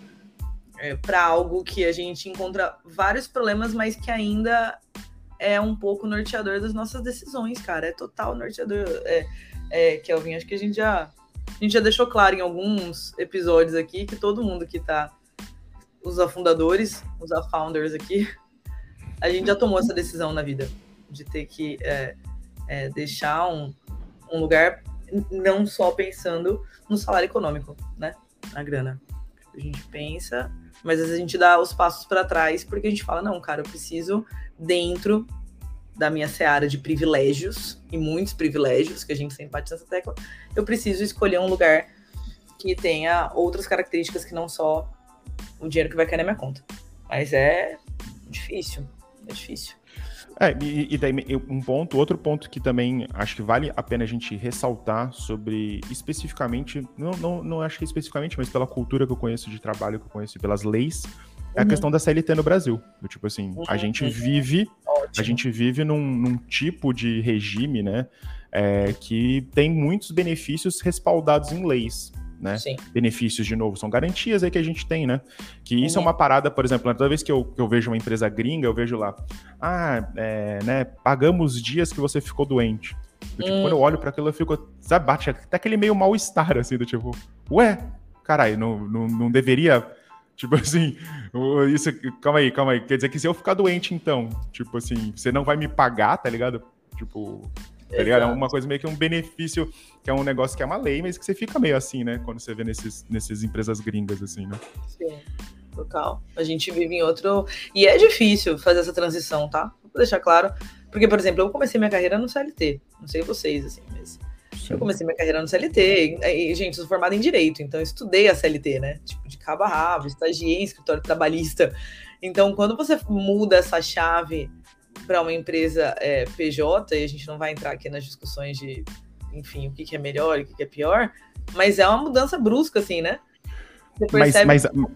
é, para algo que a gente encontra vários problemas, mas que ainda é um pouco norteador das nossas decisões, cara. É total norteador. É, é, Kelvin, acho que a gente já a gente já deixou claro em alguns episódios aqui que todo mundo que tá os afundadores, os founders aqui, a gente já tomou essa decisão na vida de ter que é, é, deixar um, um lugar não só pensando no salário econômico, né? Na grana. A gente pensa, mas às vezes a gente dá os passos para trás porque a gente fala, não, cara, eu preciso dentro da minha seara de privilégios e muitos privilégios que a gente sempre bate nessa tecla, eu preciso escolher um lugar que tenha outras características que não só o dinheiro que vai cair na minha conta. Mas é difícil, é difícil. É, e, e, daí um ponto, outro ponto que também acho que vale a pena a gente ressaltar sobre especificamente, não, não, não acho que especificamente, mas pela cultura que eu conheço de trabalho, que eu conheço pelas leis, é a uhum. questão da CLT no Brasil. Do tipo assim, uhum. a gente vive, Ótimo. a gente vive num, num, tipo de regime, né, é, que tem muitos benefícios respaldados em leis né? Sim. Benefícios, de novo, são garantias aí que a gente tem, né? Que isso é uhum. é uma parada, por exemplo, toda vez que eu, que eu vejo uma empresa gringa, eu vejo lá, ah, é, né, pagamos dias que você ficou doente. Tipo, hum. Quando eu olho para aquilo, eu fico, sabe, bate até aquele meio mal-estar, assim, do tipo, ué, caralho, não, não, não deveria Tipo *laughs* assim, isso, calma aí, calma aí. Quer dizer que se eu ficar doente, então, tipo assim, você não vai me pagar, tá ligado? Tipo, tá ligado? É uma coisa meio que um benefício, que é um negócio que é uma lei, mas que você fica meio assim, né? Quando você vê nesses, nesses empresas gringas, assim, né? Sim, total. A gente vive em outro. E é difícil fazer essa transição, tá? Vou deixar claro. Porque, por exemplo, eu comecei minha carreira no CLT. Não sei vocês, assim, mas. Eu comecei minha carreira no CLT, e, gente, sou formada em Direito, então eu estudei a CLT, né? Tipo, de cabo a rabo, estagiei em escritório trabalhista. Então, quando você muda essa chave para uma empresa é, PJ, e a gente não vai entrar aqui nas discussões de, enfim, o que, que é melhor e o que, que, é pior, mas é uma mudança brusca, assim, né? Você percebe... Mas, mas,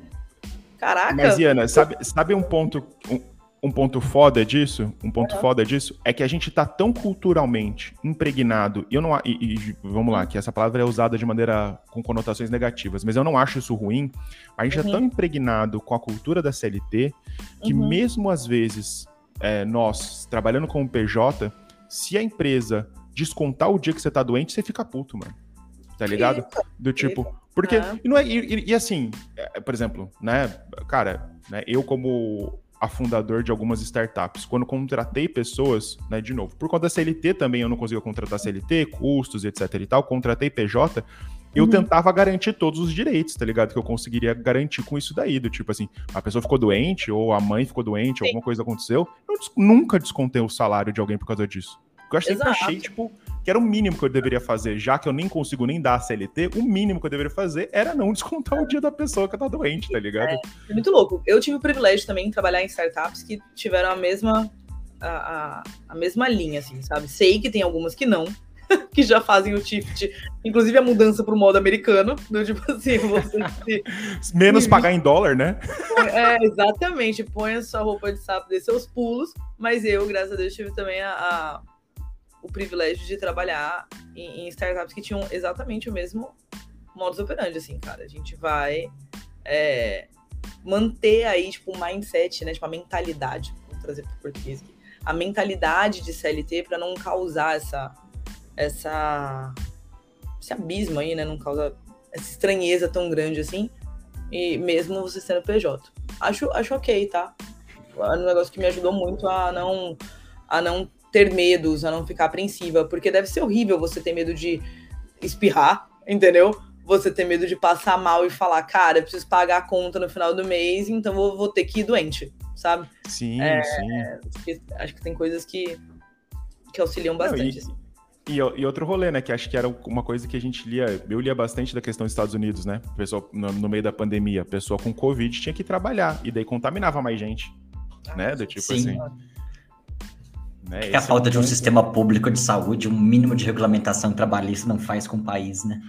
Caraca! Mas, Iana, sabe, sabe um ponto... Um, um ponto foda disso, um ponto uhum. foda disso, é que a gente tá tão culturalmente impregnado, e eu não e, e, vamos lá, que essa palavra é usada de maneira com conotações negativas, mas eu não acho isso ruim. A gente uhum. é tão impregnado com a cultura da CLT que uhum. mesmo às vezes é, nós, trabalhando como PJ, se a empresa descontar o dia que você tá doente, você fica puto, mano. Tá ligado? Do tipo. Porque. E, não é, e, e assim, é, por exemplo, né, cara, né, eu como afundador de algumas startups. Quando contratei pessoas, né, de novo, por conta da CLT também eu não conseguia contratar CLT, custos, etc e tal, contratei PJ, eu uhum. tentava garantir todos os direitos, tá ligado? Que eu conseguiria garantir com isso daí, do tipo assim, a pessoa ficou doente, ou a mãe ficou doente, Sim. alguma coisa aconteceu, eu nunca descontei o salário de alguém por causa disso. Eu sempre achei, tipo, que era o mínimo que eu deveria fazer, já que eu nem consigo nem dar a CLT, o mínimo que eu deveria fazer era não descontar o dia da pessoa que tá doente, tá ligado? É, é muito louco. Eu tive o privilégio também de trabalhar em startups que tiveram a mesma a, a, a mesma linha, assim, sabe? Sei que tem algumas que não, *laughs* que já fazem o shift, inclusive a mudança para o modo americano, do tipo assim, você se... *laughs* menos pagar em dólar, né? É, exatamente, põe a sua roupa de sapo, dê seus pulos, mas eu, graças a Deus, tive também a, a o privilégio de trabalhar em, em, startups que tinham exatamente o mesmo modus operandi, assim, cara, a gente vai é, manter aí, tipo, o mindset, né, tipo, a mentalidade, vou trazer para o português aqui, a mentalidade de CLT para não causar essa essa esse abismo aí, né? Não causa essa estranheza tão grande assim. E mesmo você sendo PJ. Acho, acho ok, tá? É um negócio que me ajudou muito a não, a não ter medos, a não ficar apreensiva. Porque deve ser horrível você ter medo de espirrar, entendeu? Você ter medo de passar mal e falar, cara, eu preciso pagar a conta no final do mês, então vou, vou ter que ir doente, sabe? Sim, é, sim. Acho que tem coisas que, que auxiliam bastante. Não, e... assim. E, e, outro rolê, né? Que acho que era uma coisa que a gente lia. Eu lia bastante da questão dos Estados Unidos, né? Pessoa, no, no meio da pandemia, pessoa com Covid tinha que trabalhar. E daí contaminava mais gente. Ah, né? Do tipo sim. assim. Né? Que a falta é um de um sistema público de saúde, um mínimo de regulamentação trabalhista não faz com o país, né?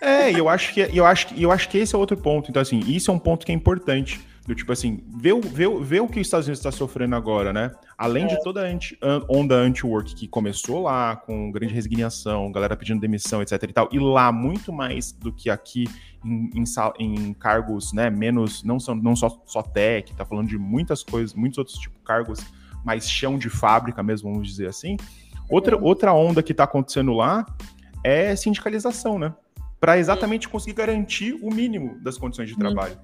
É, eu acho que eu acho que eu acho que esse é outro ponto. Então, assim, isso é um ponto que é importante. Do tipo assim, ver, ver, ver o que os Estados Unidos está sofrendo agora, né? Além é. de toda a anti, onda anti-work que começou lá, com grande resignação, galera pedindo demissão, etc e tal, e lá muito mais do que aqui em, em, em cargos, né, menos, não, são, não só, só tech, tá falando de muitas coisas, muitos outros tipos de cargos mais chão de fábrica mesmo, vamos dizer assim. Outra, outra onda que está acontecendo lá é sindicalização, né? Para exatamente conseguir garantir o mínimo das condições de uhum. trabalho.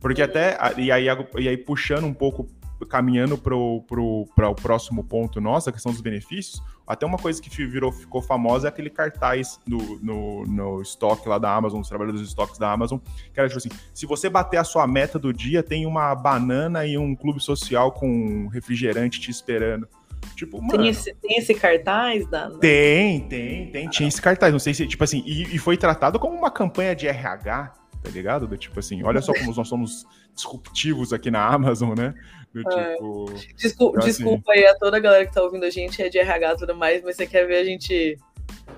Porque até, e aí, e aí puxando um pouco caminhando para o próximo ponto nosso, a questão dos benefícios, até uma coisa que virou, ficou famosa é aquele cartaz no, no, no estoque lá da Amazon, os trabalhadores dos estoques da Amazon, que era tipo assim, se você bater a sua meta do dia, tem uma banana e um clube social com refrigerante te esperando. Tipo, mano, tem, esse, tem esse cartaz, Tem, tem, tem. Tinha esse cartaz. Não sei se, tipo assim, e, e foi tratado como uma campanha de RH, tá ligado? Do, tipo assim, olha só como nós somos disruptivos aqui na Amazon, né? Do, é. tipo, Desculpa, então, assim... desculpa aí a toda a galera que tá ouvindo a gente, é de RH e tudo mais, mas você quer ver a gente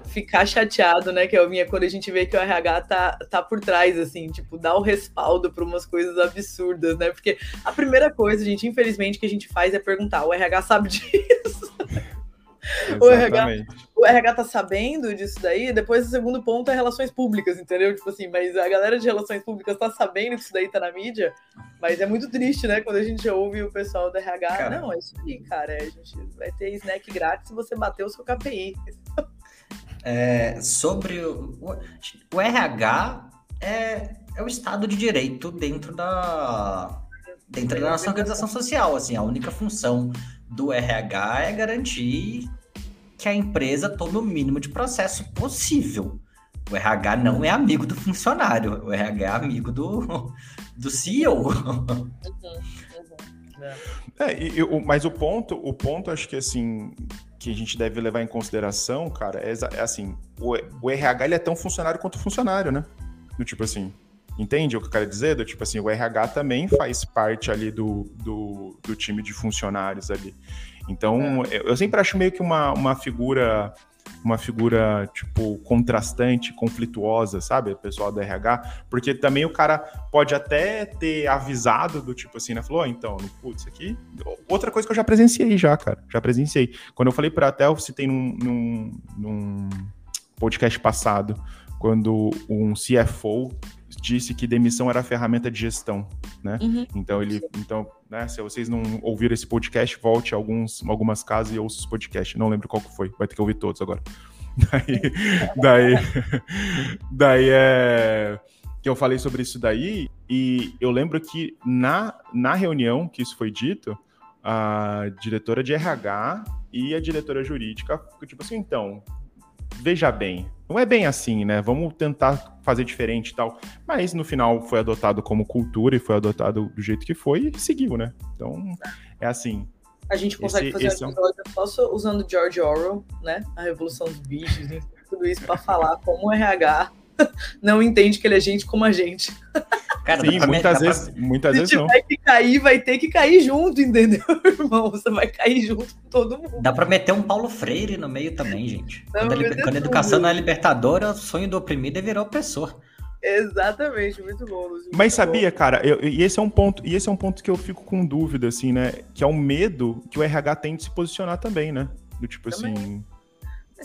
ficar chateado, né, que é minha quando a gente vê que o RH tá, tá por trás, assim, tipo, dá o respaldo para umas coisas absurdas, né? Porque a primeira coisa, gente, infelizmente, que a gente faz é perguntar: o RH sabe *laughs* disso? O, RH, o RH tá sabendo disso daí. Depois, o segundo ponto é relações públicas, entendeu? Tipo assim, mas a galera de relações públicas tá sabendo que isso daí tá na mídia. Mas é muito triste, né? Quando a gente ouve o pessoal do RH. Cara. Não, é isso aí, cara. A gente vai ter snack grátis se você bater o seu KPI. É, sobre o, o RH é, é o Estado de Direito dentro da dentro da nossa organização social. Assim, a única função do RH é garantir que a empresa tome o mínimo de processo possível. O RH não é amigo do funcionário, o RH é amigo do, *laughs* do CEO. Uhum, uhum. É, e, mas o ponto, o ponto, acho que assim, que a gente deve levar em consideração, cara, é, é assim, o, o, RH ele é tão funcionário quanto funcionário, né? Do tipo assim, entende o que eu quero dizer? Do tipo assim, o RH também faz parte ali do, do, do time de funcionários ali. Então, é. eu sempre acho meio que uma, uma figura uma figura, tipo, contrastante, conflituosa, sabe? O pessoal do RH, porque também o cara pode até ter avisado do tipo assim, né? Falou, oh, então, putz, aqui. Outra coisa que eu já presenciei já, cara. Já presenciei. Quando eu falei pra até, eu citei num, num, num podcast passado, quando um CFO disse que demissão era ferramenta de gestão, né? Uhum. Então ele, então, né? Se vocês não ouviram esse podcast, volte a alguns, algumas casas e ouça os podcasts. Não lembro qual que foi, vai ter que ouvir todos agora. *laughs* Daí, daí, *laughs* daí é que eu falei sobre isso daí e eu lembro que na, na reunião que isso foi dito, a diretora de RH e a diretora jurídica, tipo assim, então, veja bem, não é bem assim, né? Vamos tentar fazer diferente e tal. Mas no final foi adotado como cultura e foi adotado do jeito que foi e seguiu, né? Então, é assim. A gente consegue esse, fazer esse um episódio é só usando George Orwell, né? A Revolução dos Bichos, tudo isso para falar como o RH *laughs* não entende que ele é gente como a gente. Cara, Sim, muitas vezes, muitas Se vezes não. Se tiver que cair, vai ter que cair junto, entendeu, *laughs* irmão? Você vai cair junto com todo mundo. Dá pra meter um Paulo Freire no meio também, gente. Não, quando, a, quando a educação não é libertadora, o sonho do oprimido é virar opressor. Exatamente, muito bom. Muito Mas sabia, bom. cara, eu, e esse é um ponto, e esse é um ponto que eu fico com dúvida, assim, né? Que é o medo que o RH tem de se posicionar também, né? Do tipo também. assim.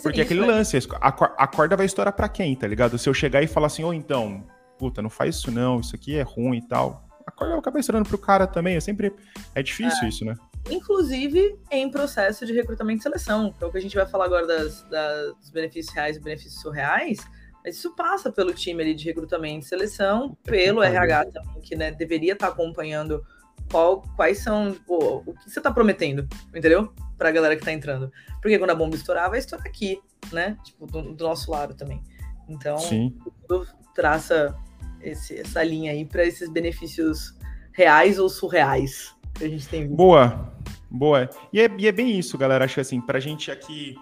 Porque é aquele lance, a, corda vai estourar para quem, tá ligado? Se eu chegar e falar assim, ou oh, então, puta, não faz isso não, isso aqui é ruim e tal. A corda vai acabar estourando pro cara também, é sempre. É difícil é. isso, né? Inclusive em processo de recrutamento e seleção, que é o que a gente vai falar agora das, das, dos benefícios reais e benefícios surreais. Mas isso passa pelo time ali de recrutamento e seleção, pelo RH também, que né, deveria estar tá acompanhando qual, quais são pô, o que você está prometendo, entendeu? Para a galera que está entrando. Porque quando a bomba estourar, vai estourar aqui, né? Tipo, do, do nosso lado também. Então, Sim. tudo traça esse, essa linha aí para esses benefícios reais ou surreais que a gente tem visto. Boa, boa. E é, e é bem isso, galera. Acho que assim, para a gente aqui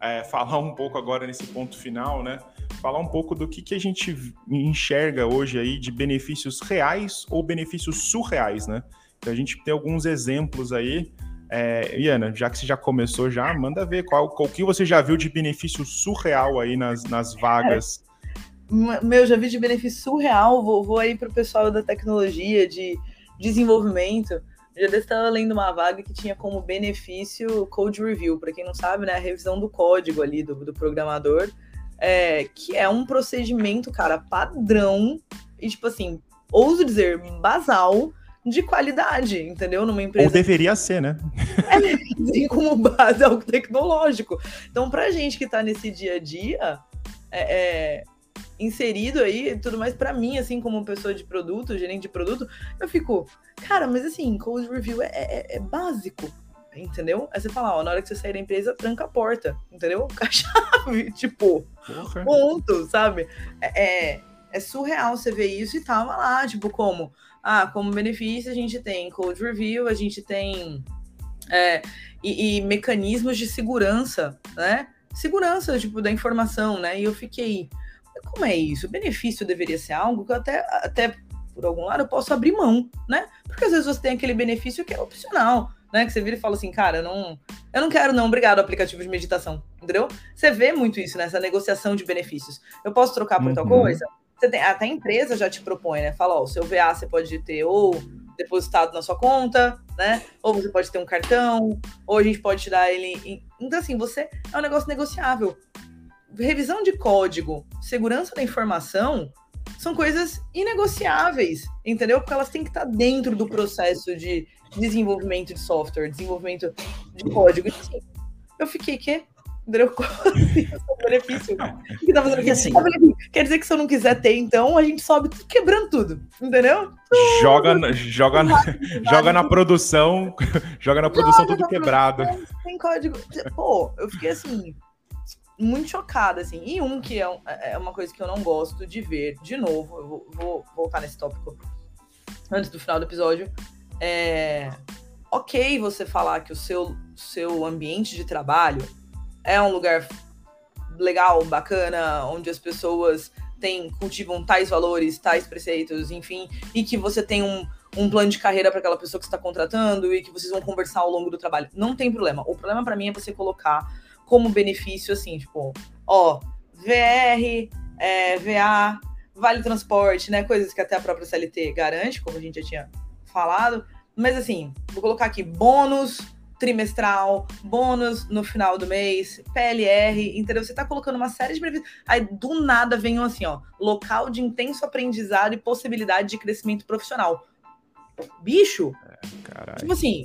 é, falar um pouco agora nesse ponto final, né? Falar um pouco do que, que a gente enxerga hoje aí de benefícios reais ou benefícios surreais, né? Então a gente tem alguns exemplos aí. É, Iana, já que você já começou, já manda ver qual, qual que você já viu de benefício surreal aí nas, nas vagas. Meu, já vi de benefício surreal. Vou, vou aí para o pessoal da tecnologia, de desenvolvimento. Já estava lendo uma vaga que tinha como benefício code review. Para quem não sabe, né, a revisão do código ali do, do programador, é, que é um procedimento, cara, padrão e tipo assim, ouso dizer, basal de qualidade, entendeu? Numa empresa. Ou deveria ser, né? *laughs* É, tem como base algo tecnológico. Então, pra gente que tá nesse dia a dia, é, é inserido aí tudo mais para mim, assim, como pessoa de produto, gerente de produto, eu fico, cara, mas assim, code review é, é, é básico, entendeu? Aí você fala, ó, na hora que você sair da empresa, tranca a porta, entendeu? *laughs* Com a chave, tipo, Porra. ponto, sabe? É, é, é, surreal você ver isso e tava lá, tipo, como? Ah, como benefício a gente tem code review, a gente tem é, e, e mecanismos de segurança, né? Segurança, tipo, da informação, né? E eu fiquei, como é isso? O benefício deveria ser algo que eu até, até por algum lado, eu posso abrir mão, né? Porque às vezes você tem aquele benefício que é opcional, né? Que você vira e fala assim, cara, eu não, eu não quero não, obrigado, aplicativo de meditação, entendeu? Você vê muito isso nessa negociação de benefícios. Eu posso trocar por uhum. tal coisa? Tem, até a empresa já te propõe, né? Fala, ó, o seu VA você pode ter ou depositado na sua conta, né? Ou você pode ter um cartão, ou a gente pode te dar ele. Em... Então, assim, você é um negócio negociável revisão de código, segurança da informação são coisas inegociáveis, entendeu? Porque elas têm que estar dentro do processo de desenvolvimento de software, desenvolvimento de código. Assim, eu fiquei, que? Entendeu? *laughs* benefício. Que tá fazendo aqui? Assim, quer dizer que se eu não quiser ter, então, a gente sobe quebrando tudo, entendeu? Joga, joga, na, joga na produção, joga na produção joga tudo na quebrado. Código. Pô, eu fiquei assim, muito chocada, assim. E um que é, é, é, uma coisa que eu não gosto de ver, de novo, eu vou, vou voltar nesse tópico antes do final do episódio. É ok você falar que o seu, seu ambiente de trabalho é um lugar legal, bacana, onde as pessoas têm, cultivam tais valores, tais preceitos, enfim, e que você tem um, um plano de carreira para aquela pessoa que está contratando e que vocês vão conversar ao longo do trabalho. Não tem problema. O problema para mim é você colocar como benefício, assim, tipo, ó, VR, é, VA, vale transporte, né? Coisas que até a própria CLT garante, como a gente já tinha falado. Mas assim, vou colocar aqui bônus trimestral, bônus no final do mês, PLR, entendeu? Você tá colocando uma série de benefícios. Aí do nada vem um assim, ó, local de intenso aprendizado e possibilidade de crescimento profissional. Bicho, é, tipo assim,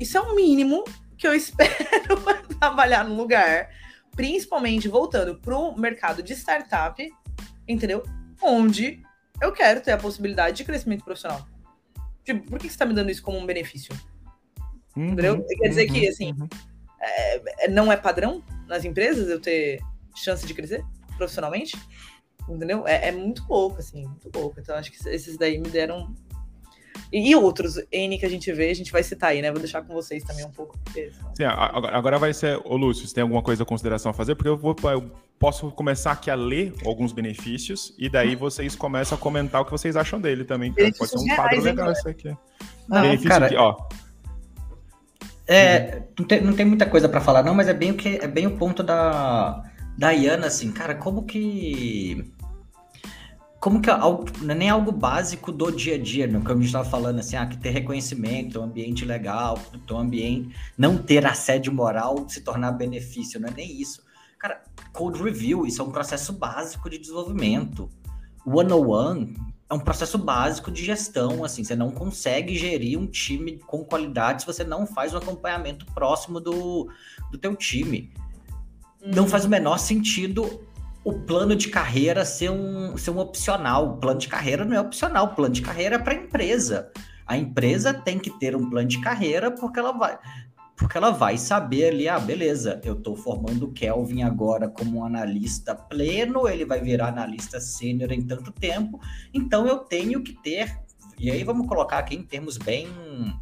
isso é o mínimo que eu *laughs* espero trabalhar num lugar, principalmente voltando para o mercado de startup, entendeu? Onde eu quero ter a possibilidade de crescimento profissional. Tipo, por que você está me dando isso como um benefício? Uhum, entendeu? Quer dizer uhum, que, assim, uhum. é, é, não é padrão nas empresas eu ter chance de crescer profissionalmente? Entendeu? É, é muito louco, assim, muito louco. Então, acho que esses daí me deram e outros N que a gente vê, a gente vai citar aí, né? Vou deixar com vocês também um pouco. Sim, agora vai ser, ô Lúcio, você tem alguma coisa a consideração a fazer? Porque eu, vou, eu posso começar aqui a ler alguns benefícios e daí vocês começam a comentar o que vocês acham dele também. Pode ser um quadro legal isso aqui. Não, Benefício cara, aqui, ó. É, não tem, não tem muita coisa para falar, não, mas é bem o que é bem o ponto da, da Iana, assim, cara, como que como que algo, não é nem algo básico do dia a dia, no que a gente estava falando assim, ah, que ter reconhecimento, um ambiente legal, um ambiente, não ter assédio moral se tornar benefício, não é nem isso. Cara, code review, isso é um processo básico de desenvolvimento. One-on-one é um processo básico de gestão, assim, você não consegue gerir um time com qualidade se você não faz um acompanhamento próximo do, do teu time. Não faz o menor sentido o plano de carreira ser um, ser um opcional. O plano de carreira não é opcional, o plano de carreira é para a empresa. A empresa tem que ter um plano de carreira porque ela vai porque ela vai saber ali, ah, beleza, eu estou formando o Kelvin agora como um analista pleno, ele vai virar analista sênior em tanto tempo, então eu tenho que ter e aí vamos colocar aqui em termos bem,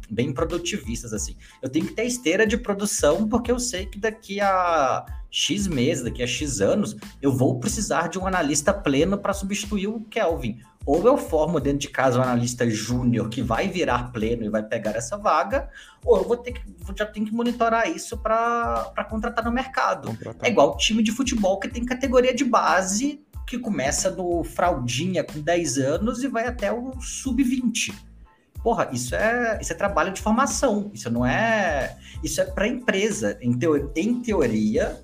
bem produtivistas, assim. Eu tenho que ter esteira de produção, porque eu sei que daqui a X meses, daqui a X anos, eu vou precisar de um analista pleno para substituir o Kelvin. Ou eu formo dentro de casa um analista júnior que vai virar pleno e vai pegar essa vaga, ou eu vou ter que já tenho que monitorar isso para contratar no mercado. Contratar. É igual time de futebol que tem categoria de base que começa do fraldinha com 10 anos e vai até o sub-20. Porra, isso é, isso é trabalho de formação. Isso não é. Isso é para empresa. Em, teo, em teoria,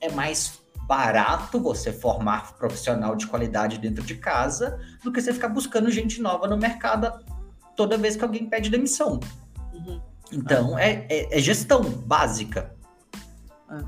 é mais barato você formar profissional de qualidade dentro de casa do que você ficar buscando gente nova no mercado toda vez que alguém pede demissão. Uhum. Então, é, é, é, gestão básica. É.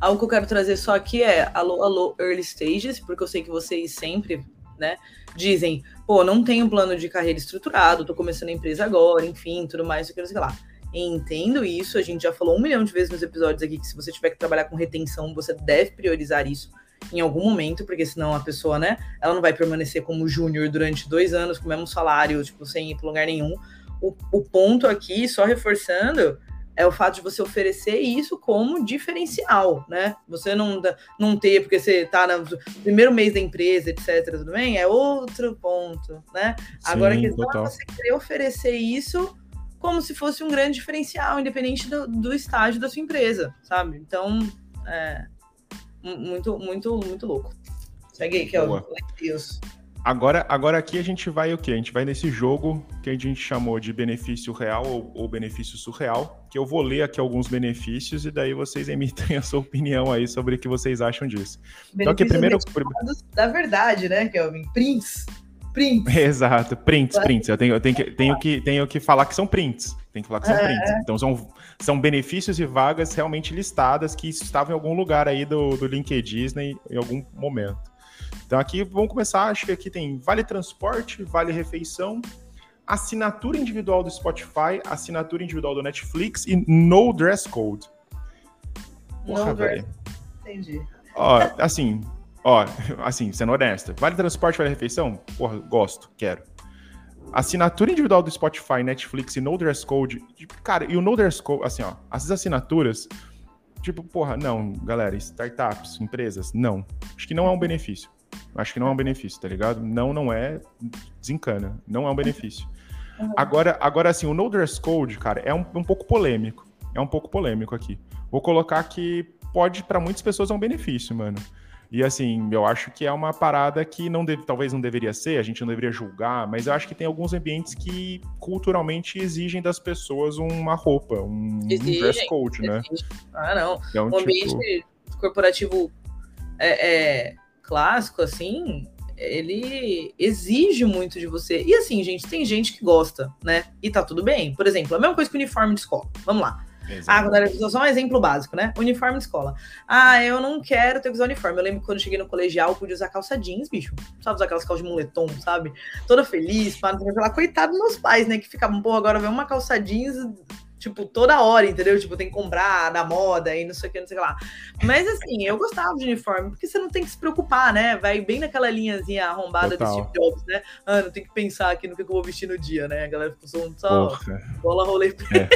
Algo que eu quero trazer só aqui é alô, alô, early stages, porque eu sei que vocês sempre, né, dizem, pô, não tenho um plano de carreira estruturado, tô começando a empresa agora, enfim, tudo mais, sei lá. Entendo isso, a gente já falou um milhão de vezes nos episódios aqui que se você tiver que trabalhar com retenção, você deve priorizar isso em algum momento, porque senão a pessoa, né, ela não vai permanecer como júnior durante dois anos com o mesmo salário, tipo, sem ir para lugar nenhum. O, o ponto aqui, só reforçando, é o fato de você oferecer isso como diferencial, né? Você não, não ter, porque você está no primeiro mês da empresa, etc, tudo bem? É outro ponto, né? Sim, Agora, total. é você querer oferecer isso como se fosse um grande diferencial, independente do, do estágio da sua empresa, sabe? Então, é, muito, muito, muito louco. Segue aí, Kelvin. Deus. Agora, agora aqui a gente vai o quê? A gente vai nesse jogo que a gente chamou de benefício real ou, ou, benefício surreal, que eu vou ler aqui alguns benefícios e daí vocês emitem *laughs* a sua opinião aí sobre o que vocês acham disso. Então aqui primeiro... Da verdade, né, Kelvin? Prints. Prints. *laughs* Exato, prints, prints. Eu tenho, eu tenho, que, tenho, que, tenho que falar que são prints. Tem que falar que são é. prints. Então são, são benefícios e vagas realmente listadas que estavam em algum lugar aí do, do LinkedIn em algum momento. Então aqui vamos começar, acho que aqui tem vale transporte, vale refeição, assinatura individual do Spotify, assinatura individual do Netflix e no dress code. Porra, no velho. Entendi. Ó, assim, ó, *laughs* assim, sendo honesta, vale transporte, vale refeição? Porra, gosto, quero. Assinatura individual do Spotify, Netflix e No Dress Code. Tipo, cara, e o No Dress Code, assim, ó, essas assinaturas, tipo, porra, não, galera, startups, empresas, não. Acho que não é um benefício. Acho que não é um benefício, tá ligado? Não, não é. Desencana. Não é um benefício. Agora, agora assim, o No Dress Code, cara, é um, um pouco polêmico. É um pouco polêmico aqui. Vou colocar que pode, para muitas pessoas, é um benefício, mano. E assim, eu acho que é uma parada que não deve, talvez não deveria ser, a gente não deveria julgar, mas eu acho que tem alguns ambientes que culturalmente exigem das pessoas uma roupa, um, um dress code, né? Ah, não. Então, o ambiente tipo... corporativo é, é, clássico, assim, ele exige muito de você. E assim, gente, tem gente que gosta, né? E tá tudo bem. Por exemplo, a mesma coisa que o uniforme de escola. Vamos lá. Exato. Ah, quando era só um exemplo básico, né? Uniforme de escola. Ah, eu não quero ter que usar uniforme. Eu lembro que quando cheguei no colegial, eu podia usar calça jeans, bicho. Sabe usar aquelas calças de moletom, sabe? Toda feliz, para não Coitado dos meus pais, né? Que ficavam, pô, agora vem uma calça jeans tipo, toda hora, entendeu? Tipo, tem que comprar da moda e não sei o que, não sei o que lá. Mas assim, eu gostava de uniforme, porque você não tem que se preocupar, né? Vai bem naquela linhazinha arrombada Total. do Steve Jobs, né? Ah, não tem que pensar aqui no que eu vou vestir no dia, né? A galera ficou só, só bola rolê é.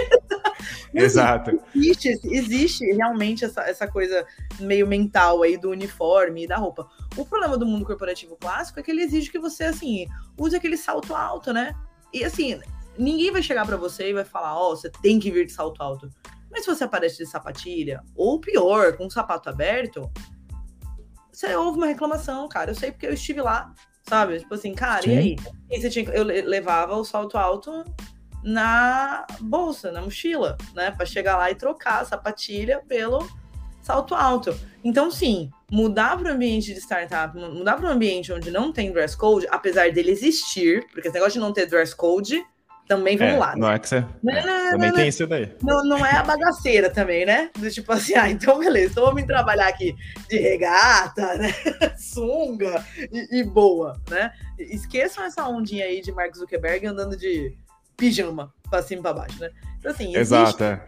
*laughs* Exato. Existe, existe realmente essa, essa coisa meio mental aí do uniforme e da roupa. O problema do mundo corporativo clássico é que ele exige que você, assim, use aquele salto alto, né? E assim, ninguém vai chegar para você e vai falar, ó, oh, você tem que vir de salto alto. Mas se você aparece de sapatilha, ou pior, com o sapato aberto, você ouve uma reclamação, cara. Eu sei porque eu estive lá, sabe? Tipo assim, cara, Sim. e aí? E você tinha, eu levava o salto alto na bolsa, na mochila, né? Para chegar lá e trocar a sapatilha pelo salto alto. Então, sim, mudar para o ambiente de startup, mudar para um ambiente onde não tem dress code, apesar dele existir, porque esse negócio de não ter dress code também vamos é, lá. Não é que você. Não, é, não, também tem isso daí. Não, não é a bagaceira também, né? Do tipo assim, ah, então beleza, então vamos trabalhar aqui de regata, né? *laughs* Sunga e, e, boa, né? Esqueçam essa ondinha aí de Mark Zuckerberg andando de pijama pra cima e pra baixo, né? Então, assim, Exato. É.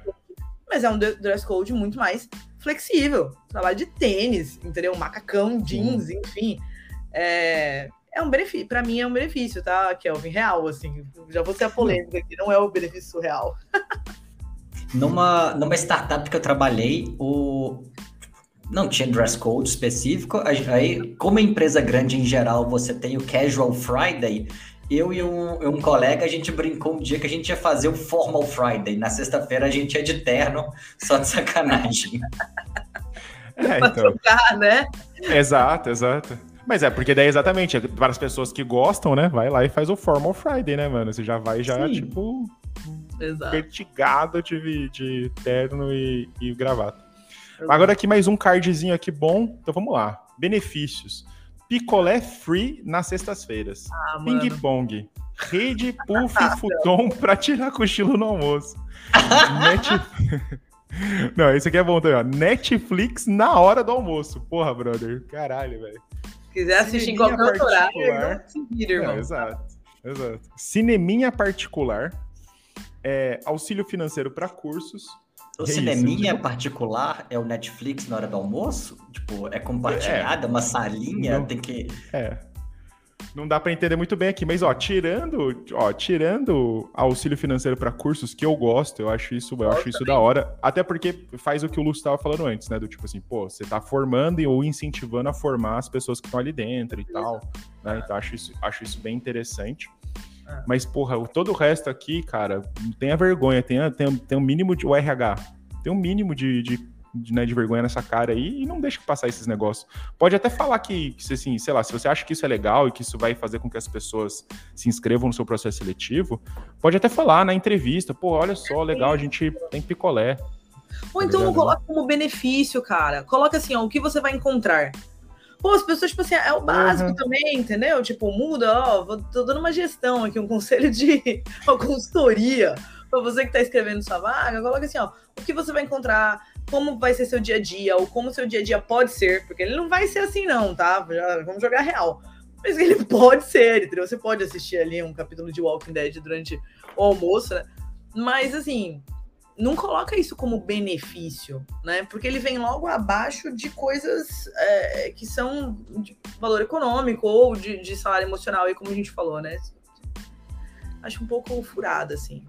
Mas é um dress code muito mais flexível. Trabalho de tênis, entendeu? Macacão, jeans, hum. enfim. É, é um benefício, para mim é um benefício, tá, Kelvin? Real, assim. Já vou ser a polêmica aqui, não é o benefício real. *laughs* numa, numa startup que eu trabalhei, o não tinha dress code específico. Aí, como empresa grande em geral, você tem o Casual Friday. Eu e um, um colega, a gente brincou um dia que a gente ia fazer o Formal Friday. Na sexta-feira a gente ia de terno, só de sacanagem. *laughs* é, então... *laughs* trocar, né? Exato, exato. Mas é, porque daí exatamente, para as pessoas que gostam, né? Vai lá e faz o Formal Friday, né, mano? Você já vai já, Sim. tipo, Exato. vertigado de, de terno e, e gravata. Exato. Agora aqui mais um cardzinho aqui bom. Então vamos lá. Benefícios. Picolé free nas sextas-feiras. Ah, Ping pong. rede, puff, *laughs* futon pra tirar cochilo no almoço. Net... *laughs* Não, esse aqui é bom também, ó. Netflix na hora do almoço. Porra, brother. Caralho, velho. Quiser assistir em qualquer outro horário, não se vira, irmão. É, exato, exato. Cineminha particular, é, auxílio financeiro para cursos. O é cineminha isso, particular é o Netflix na hora do almoço? Tipo, é compartilhada, é, uma salinha, não, tem que... É, não dá para entender muito bem aqui, mas ó, tirando, ó, tirando auxílio financeiro para cursos que eu gosto, eu acho isso, eu acho isso da hora, até porque faz o que o Lúcio estava falando antes, né, do tipo assim, pô, você tá formando ou incentivando a formar as pessoas que estão ali dentro e tal, né? Então acho isso, acho isso bem interessante. É. Mas, porra, todo o resto aqui, cara, tenha vergonha, tenha, tenha, tenha um mínimo de. O RH, tem um mínimo de de, né, de vergonha nessa cara aí e não deixa passar esses negócios. Pode até falar que, que, assim, sei lá, se você acha que isso é legal e que isso vai fazer com que as pessoas se inscrevam no seu processo seletivo, pode até falar na entrevista, pô, olha só, legal, a gente tem picolé. Ou então não coloca como benefício, cara. Coloca assim, ó, o que você vai encontrar. Pô, as pessoas, tipo assim, é o básico uhum. também, entendeu? Tipo, muda, ó, tô dando uma gestão aqui, um conselho de *laughs* uma consultoria para você que tá escrevendo sua vaga, coloca assim, ó, o que você vai encontrar, como vai ser seu dia a dia, ou como seu dia a dia pode ser, porque ele não vai ser assim, não, tá? Já, vamos jogar real. Mas ele *laughs* pode ser, entendeu? Você pode assistir ali um capítulo de Walking Dead durante o almoço, né? Mas assim, não coloca isso como benefício, né? Porque ele vem logo abaixo de coisas é, que são de valor econômico ou de, de salário emocional, aí como a gente falou, né? Acho um pouco furada, assim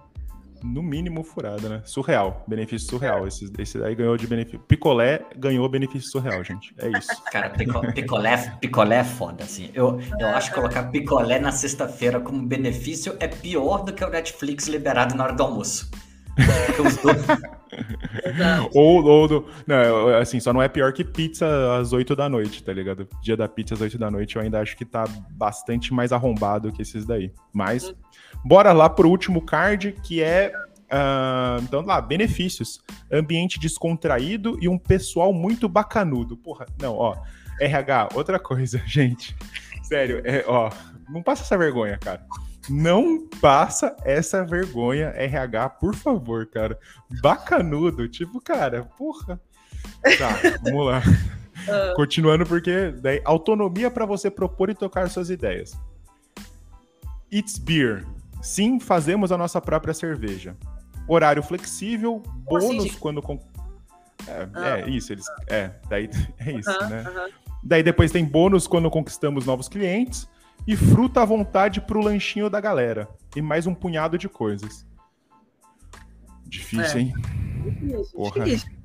no mínimo furada, né? Surreal. Benefício surreal. Esse, esse daí ganhou de benefício. Picolé ganhou benefício surreal, gente. É isso. *laughs* Cara, picolé, picolé é foda, assim. Eu, eu acho que colocar picolé na sexta-feira como benefício é pior do que o Netflix liberado na hora do almoço. ou, ou do, não, assim, só não é pior que pizza às 8 da noite, tá ligado? Dia da pizza às 8 da noite eu ainda acho que tá bastante mais arrombado que esses daí. Mas, bora lá pro último card, que é. Uh, então, lá, benefícios. Ambiente descontraído e um pessoal muito bacanudo. Porra, não, ó. RH, outra coisa, *laughs* gente. Sério, é, ó, não passa essa vergonha, cara. Não passa essa vergonha, RH, por favor, cara. Bacanudo, tipo, cara, porra. Tá, vamos lá. Uh. *laughs* Continuando, porque daí, autonomia para você propor e tocar suas ideias. It's beer. Sim, fazemos a nossa própria cerveja. Horário flexível, bônus assim, quando. É, ah. é, isso, eles. É, daí *laughs* é isso, uh -huh, né? Uh -huh. Daí depois tem bônus quando conquistamos novos clientes e fruta à vontade pro lanchinho da galera. E mais um punhado de coisas. Difícil, é. hein? Difícil, Porra. difícil.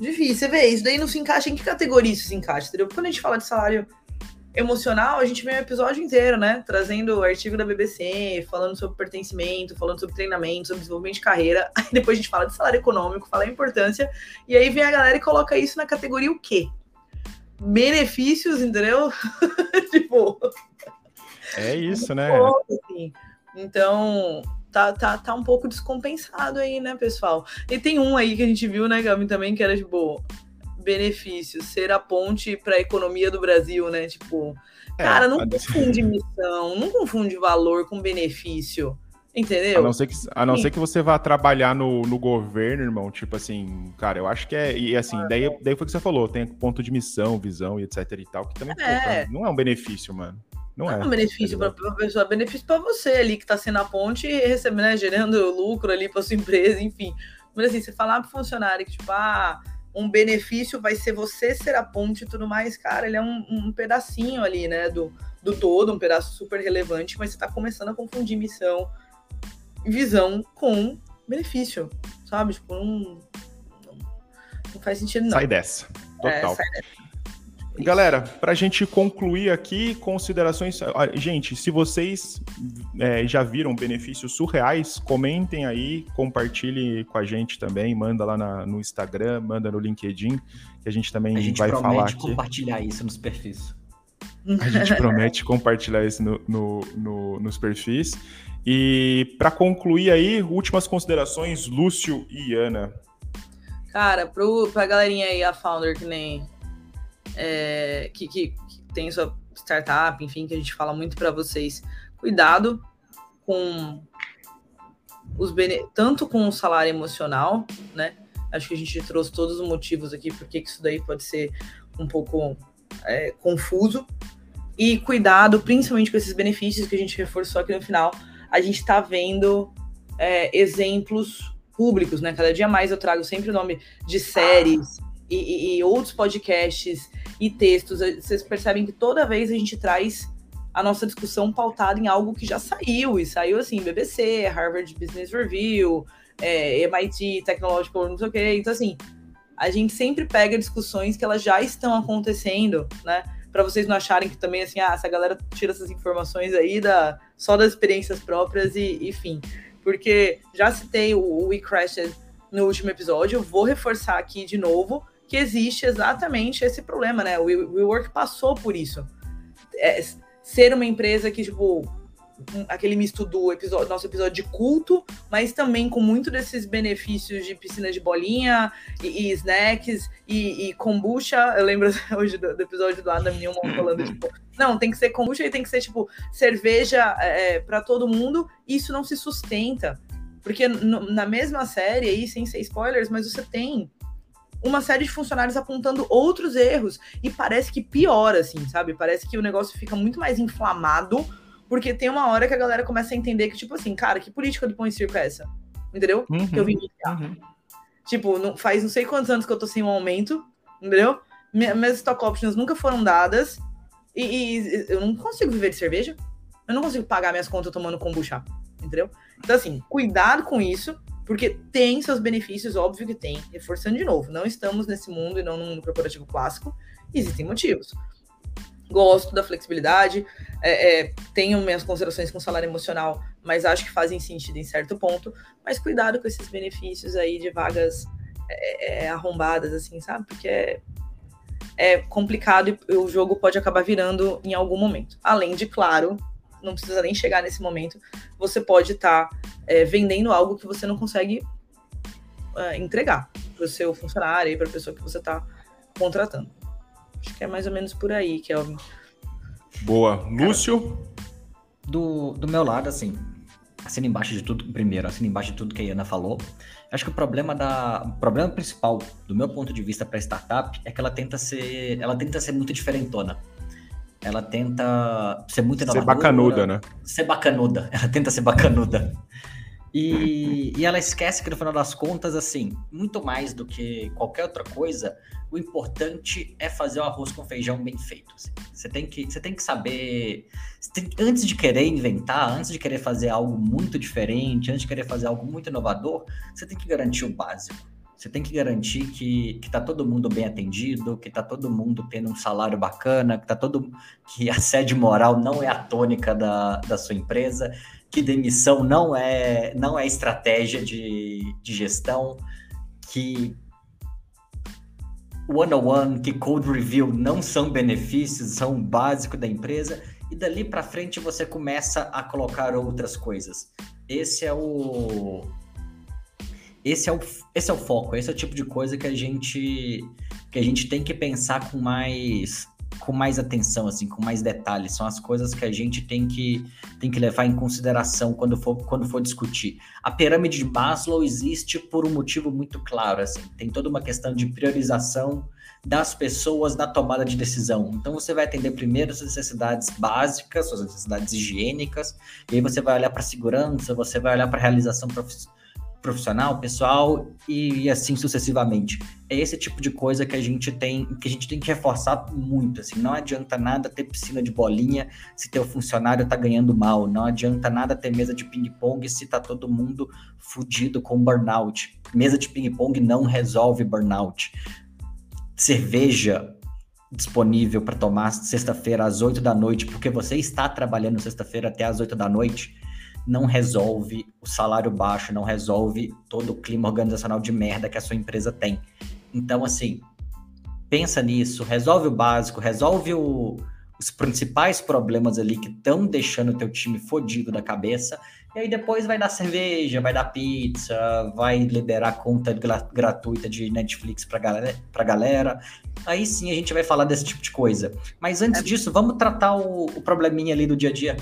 Difícil, você vê, isso daí não se encaixa em que categoria isso se encaixa, entendeu? Quando a gente fala de salário emocional, a gente vê um episódio inteiro, né? Trazendo o artigo da BBC, falando sobre pertencimento, falando sobre treinamento, sobre desenvolvimento de carreira. *laughs* Aí depois a gente fala de salário econômico, fala a importância, e aí vem a galera e coloca isso na categoria o quê? Benefícios, entendeu? *laughs* tipo, é isso, né? assim. Então, tá, tá, tá um pouco descompensado aí, né, pessoal? E tem um aí que a gente viu, né, Gabi, também, que era, tipo, benefício, ser a ponte para a economia do Brasil, né? Tipo, é, cara, não confunde missão, não confunde valor com benefício. Entendeu? A não ser que, a não ser que você vá trabalhar no, no governo, irmão, tipo assim, cara, eu acho que é. E assim, daí, daí foi o que você falou, tem ponto de missão, visão e etc e tal, que também é. Pô, não é um benefício, mano. Não, não é, é um benefício para a pessoa, é benefício para você ali que está sendo a ponte e recebendo, né, gerando lucro ali para sua *laughs* empresa, enfim. Mas assim, você falar para funcionário que, tipo, ah, um benefício vai ser você ser a ponte e tudo mais, cara, ele é um, um pedacinho ali, né, do, do todo, um pedaço super relevante, mas você está começando a confundir missão, visão com benefício, sabe? Tipo, não, não faz sentido, não. Sai dessa. É, Total. É, sai dessa. Galera, para a gente concluir aqui, considerações. Gente, se vocês é, já viram benefícios surreais, comentem aí, compartilhe com a gente também, manda lá na, no Instagram, manda no LinkedIn, que a gente também a gente vai falar aqui. compartilhar isso nos perfis. A gente promete compartilhar isso no, no, no, nos perfis. E para concluir aí, últimas considerações, Lúcio e Ana. Cara, pro, pra galerinha aí, a founder que nem é, que, que, que tem sua startup, enfim, que a gente fala muito para vocês. Cuidado, com os bene... tanto com o salário emocional, né? Acho que a gente trouxe todos os motivos aqui porque que isso daí pode ser um pouco é, confuso. E cuidado, principalmente com esses benefícios que a gente reforçou aqui no final. A gente está vendo é, exemplos públicos, né? Cada dia mais eu trago sempre o nome de séries e, e, e outros podcasts e textos. Vocês percebem que toda vez a gente traz a nossa discussão pautada em algo que já saiu, e saiu assim, BBC, Harvard Business Review, é, MIT Technological, não sei o quê. Então, assim, a gente sempre pega discussões que elas já estão acontecendo, né? Para vocês não acharem que também, assim, ah, essa galera tira essas informações aí da, só das experiências próprias e, enfim. Porque já citei o, o We Crashed no último episódio, vou reforçar aqui de novo que existe exatamente esse problema, né? O WeWork passou por isso. É, ser uma empresa que, tipo, aquele misto do episódio, nosso episódio de culto, mas também com muito desses benefícios de piscina de bolinha e, e snacks e, e, kombucha. Eu lembro hoje do, do episódio do Adam Newman falando, tipo, não, tem que ser kombucha e tem que ser, tipo, cerveja é, para todo mundo. Isso não se sustenta. Porque no, na mesma série aí, sem ser spoilers, mas você tem uma série de funcionários apontando outros erros. E parece que piora, assim, sabe? Parece que o negócio fica muito mais inflamado, porque tem uma hora que a galera começa a entender que, tipo assim, cara, que política do pão e circo é essa? Entendeu? Uhum, que eu vim uhum. Tipo, não, faz não sei quantos anos que eu tô sem um aumento, entendeu? Minhas stock options nunca foram dadas. E, e, eu não consigo viver de cerveja. Eu não consigo pagar minhas contas tomando kombucha, entendeu? Então, assim, cuidado com isso. Porque tem seus benefícios, óbvio que tem. Reforçando de novo, não estamos nesse mundo e não no mundo corporativo clássico. Existem motivos. Gosto da flexibilidade, é, é, tenho minhas considerações com salário emocional, mas acho que fazem sentido em certo ponto. Mas cuidado com esses benefícios aí de vagas é, é arrombadas, assim, sabe? Porque é, é complicado e o jogo pode acabar virando em algum momento. Além de, claro, não precisa nem chegar nesse momento, você pode estar tá, é, vendendo algo que você não consegue é, entregar para o seu funcionário e para a pessoa que você está contratando. Acho que é mais ou menos por aí, Kelvin. Boa. Lúcio? Do, do meu lado, assim, assina embaixo de tudo, primeiro, assina embaixo de tudo que a Ana falou. Acho que o problema da, o problema principal, do meu ponto de vista para startup, é que ela tenta ser, ela tenta ser muito diferentona ela tenta ser muito inovadora. Ser bacanuda, né? Ser bacanuda. *laughs* Ela tenta ser bacanuda. E, e ela esquece que no final das contas, assim, muito mais do que qualquer outra coisa, o importante é fazer o arroz com feijão bem feito. Assim. Você, tem que, você tem que saber. Tem, antes de querer inventar, antes de querer fazer algo muito diferente, antes de querer fazer algo muito inovador, você tem que garantir o básico. Você tem que garantir que, que tá todo mundo bem atendido, que tá todo mundo tendo um salário bacana, que tá todo que a sede moral não é a tônica da, da sua empresa, que demissão não é não é estratégia de, de gestão, que one-on-one, que code review não são benefícios, são o básico da empresa, e dali para frente você começa a colocar outras coisas. Esse é o esse é o, esse é o foco, esse é o tipo de coisa que a gente que a gente tem que pensar com mais com mais atenção assim, com mais detalhes, são as coisas que a gente tem que tem que levar em consideração quando for quando for discutir. A pirâmide de Maslow existe por um motivo muito claro assim, tem toda uma questão de priorização das pessoas na tomada de decisão. Então você vai atender primeiro suas necessidades básicas, suas necessidades higiênicas, e aí você vai olhar para segurança, você vai olhar para realização profissional profissional, pessoal e, assim sucessivamente. É esse tipo de coisa que a gente tem que a gente tem que reforçar muito. Assim, não adianta nada ter piscina de bolinha se teu funcionário tá ganhando mal. Não adianta nada ter mesa de ping-pong se tá todo mundo fudido com burnout. Mesa de ping-pong não resolve burnout. Cerveja disponível para tomar sexta-feira às 8 da noite, porque você está trabalhando sexta-feira até às 8 da noite não resolve o salário baixo, não resolve todo o clima organizacional de merda que a sua empresa tem. Então, assim, pensa nisso, resolve o básico, resolve o, os principais problemas ali que estão deixando o teu time fodido da cabeça, e aí depois vai dar cerveja, vai dar pizza, vai liberar conta gratuita de Netflix pra galera, pra galera. Aí sim a gente vai falar desse tipo de coisa. Mas antes é. disso, vamos tratar o, o probleminha ali do dia a dia.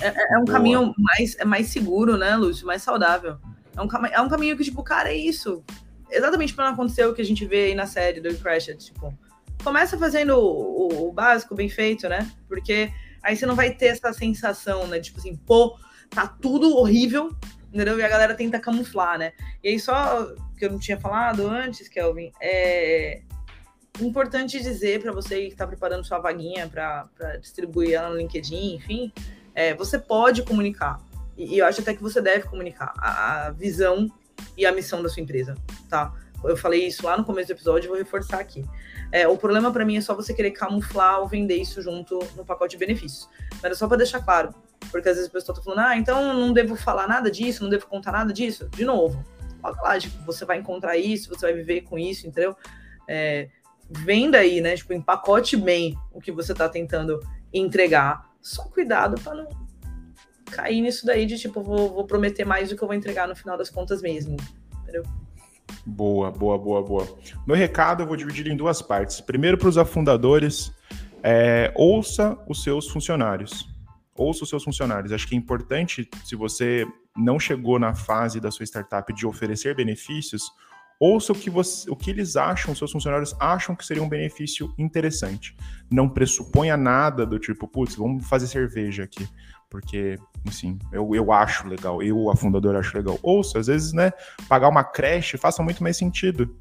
É, é, é um Boa. caminho mais, é mais seguro, né, Lúcio? Mais saudável. É um, é um caminho que, tipo, cara, é isso. Exatamente para não acontecer o que a gente vê aí na série do Crash, tipo, começa fazendo o, o, o, básico bem feito, né? Porque aí você não vai ter essa sensação, né? Tipo assim, pô, tá tudo horrível, entendeu? E a galera tenta camuflar, né? E aí, só que eu não tinha falado antes, Kelvin, é importante dizer para você que está preparando sua vaguinha para distribuir ela no LinkedIn, enfim, é, você pode comunicar. E, e, eu acho até que você deve comunicar a, a visão e a missão da sua empresa, tá? Eu falei isso lá no começo do episódio, vou reforçar aqui. É, o problema para mim é só você querer camuflar ou vender isso junto no pacote de benefícios. Mas é só para deixar claro, porque às vezes a pessoa tá falando, ah, então não devo falar nada disso, não devo contar nada disso. De novo, lá, tipo, você vai encontrar isso, você vai viver com isso, entendeu? É, venda aí, né? Tipo, empacote bem o que você tá tentando entregar. Só cuidado para não cair nisso daí de tipo, vou, vou prometer mais do que eu vou entregar no final das contas mesmo. Entendeu? Boa, boa, boa, boa. Meu recado eu vou dividir em duas partes. Primeiro, para os afundadores, é, ouça os seus funcionários. Ouça os seus funcionários. Acho que é importante, se você não chegou na fase da sua startup de oferecer benefícios, ouça o que, você, o que eles acham, seus funcionários acham que seria um benefício interessante. Não pressuponha nada do tipo, putz, vamos fazer cerveja aqui porque, enfim, eu, eu acho legal, eu, a fundadora, acho legal. Ouça, às vezes, né, pagar uma creche faça muito mais sentido.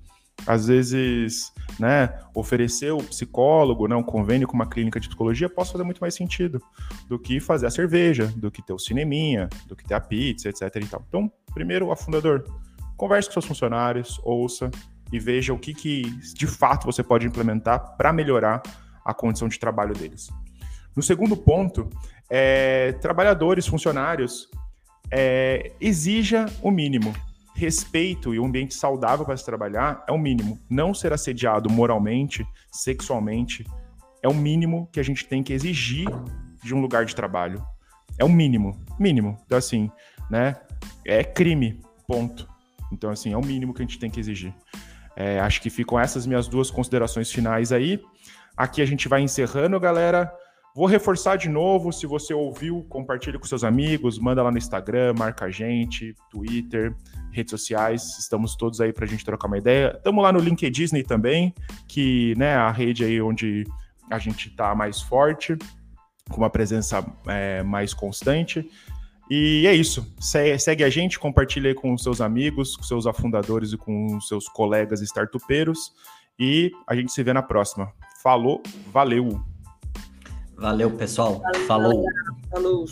Às vezes, né, oferecer o psicólogo, né, um convênio com uma clínica de psicologia possa fazer muito mais sentido do que fazer a cerveja, do que ter o cineminha, do que ter a pizza, etc e tal. Então, primeiro, a fundador, converse com seus funcionários, ouça e veja o que, que de fato você pode implementar para melhorar a condição de trabalho deles. No segundo ponto, é, trabalhadores, funcionários, é, exija o mínimo. Respeito e um ambiente saudável para se trabalhar é o mínimo. Não ser assediado moralmente, sexualmente, é o mínimo que a gente tem que exigir de um lugar de trabalho. É o mínimo, mínimo. Então, assim, né? É crime, ponto. Então, assim, é o mínimo que a gente tem que exigir. É, acho que ficam essas minhas duas considerações finais aí. Aqui a gente vai encerrando, galera. Vou reforçar de novo, se você ouviu, compartilhe com seus amigos, manda lá no Instagram, marca a gente, Twitter, redes sociais, estamos todos aí para a gente trocar uma ideia. Estamos lá no LinkedIn também, que né, a rede aí onde a gente está mais forte, com uma presença é, mais constante. E é isso. Segue a gente, compartilha aí com seus amigos, com seus afundadores e com seus colegas startupeiros. E a gente se vê na próxima. Falou, valeu! Valeu, pessoal. Valeu, Falou. Falou.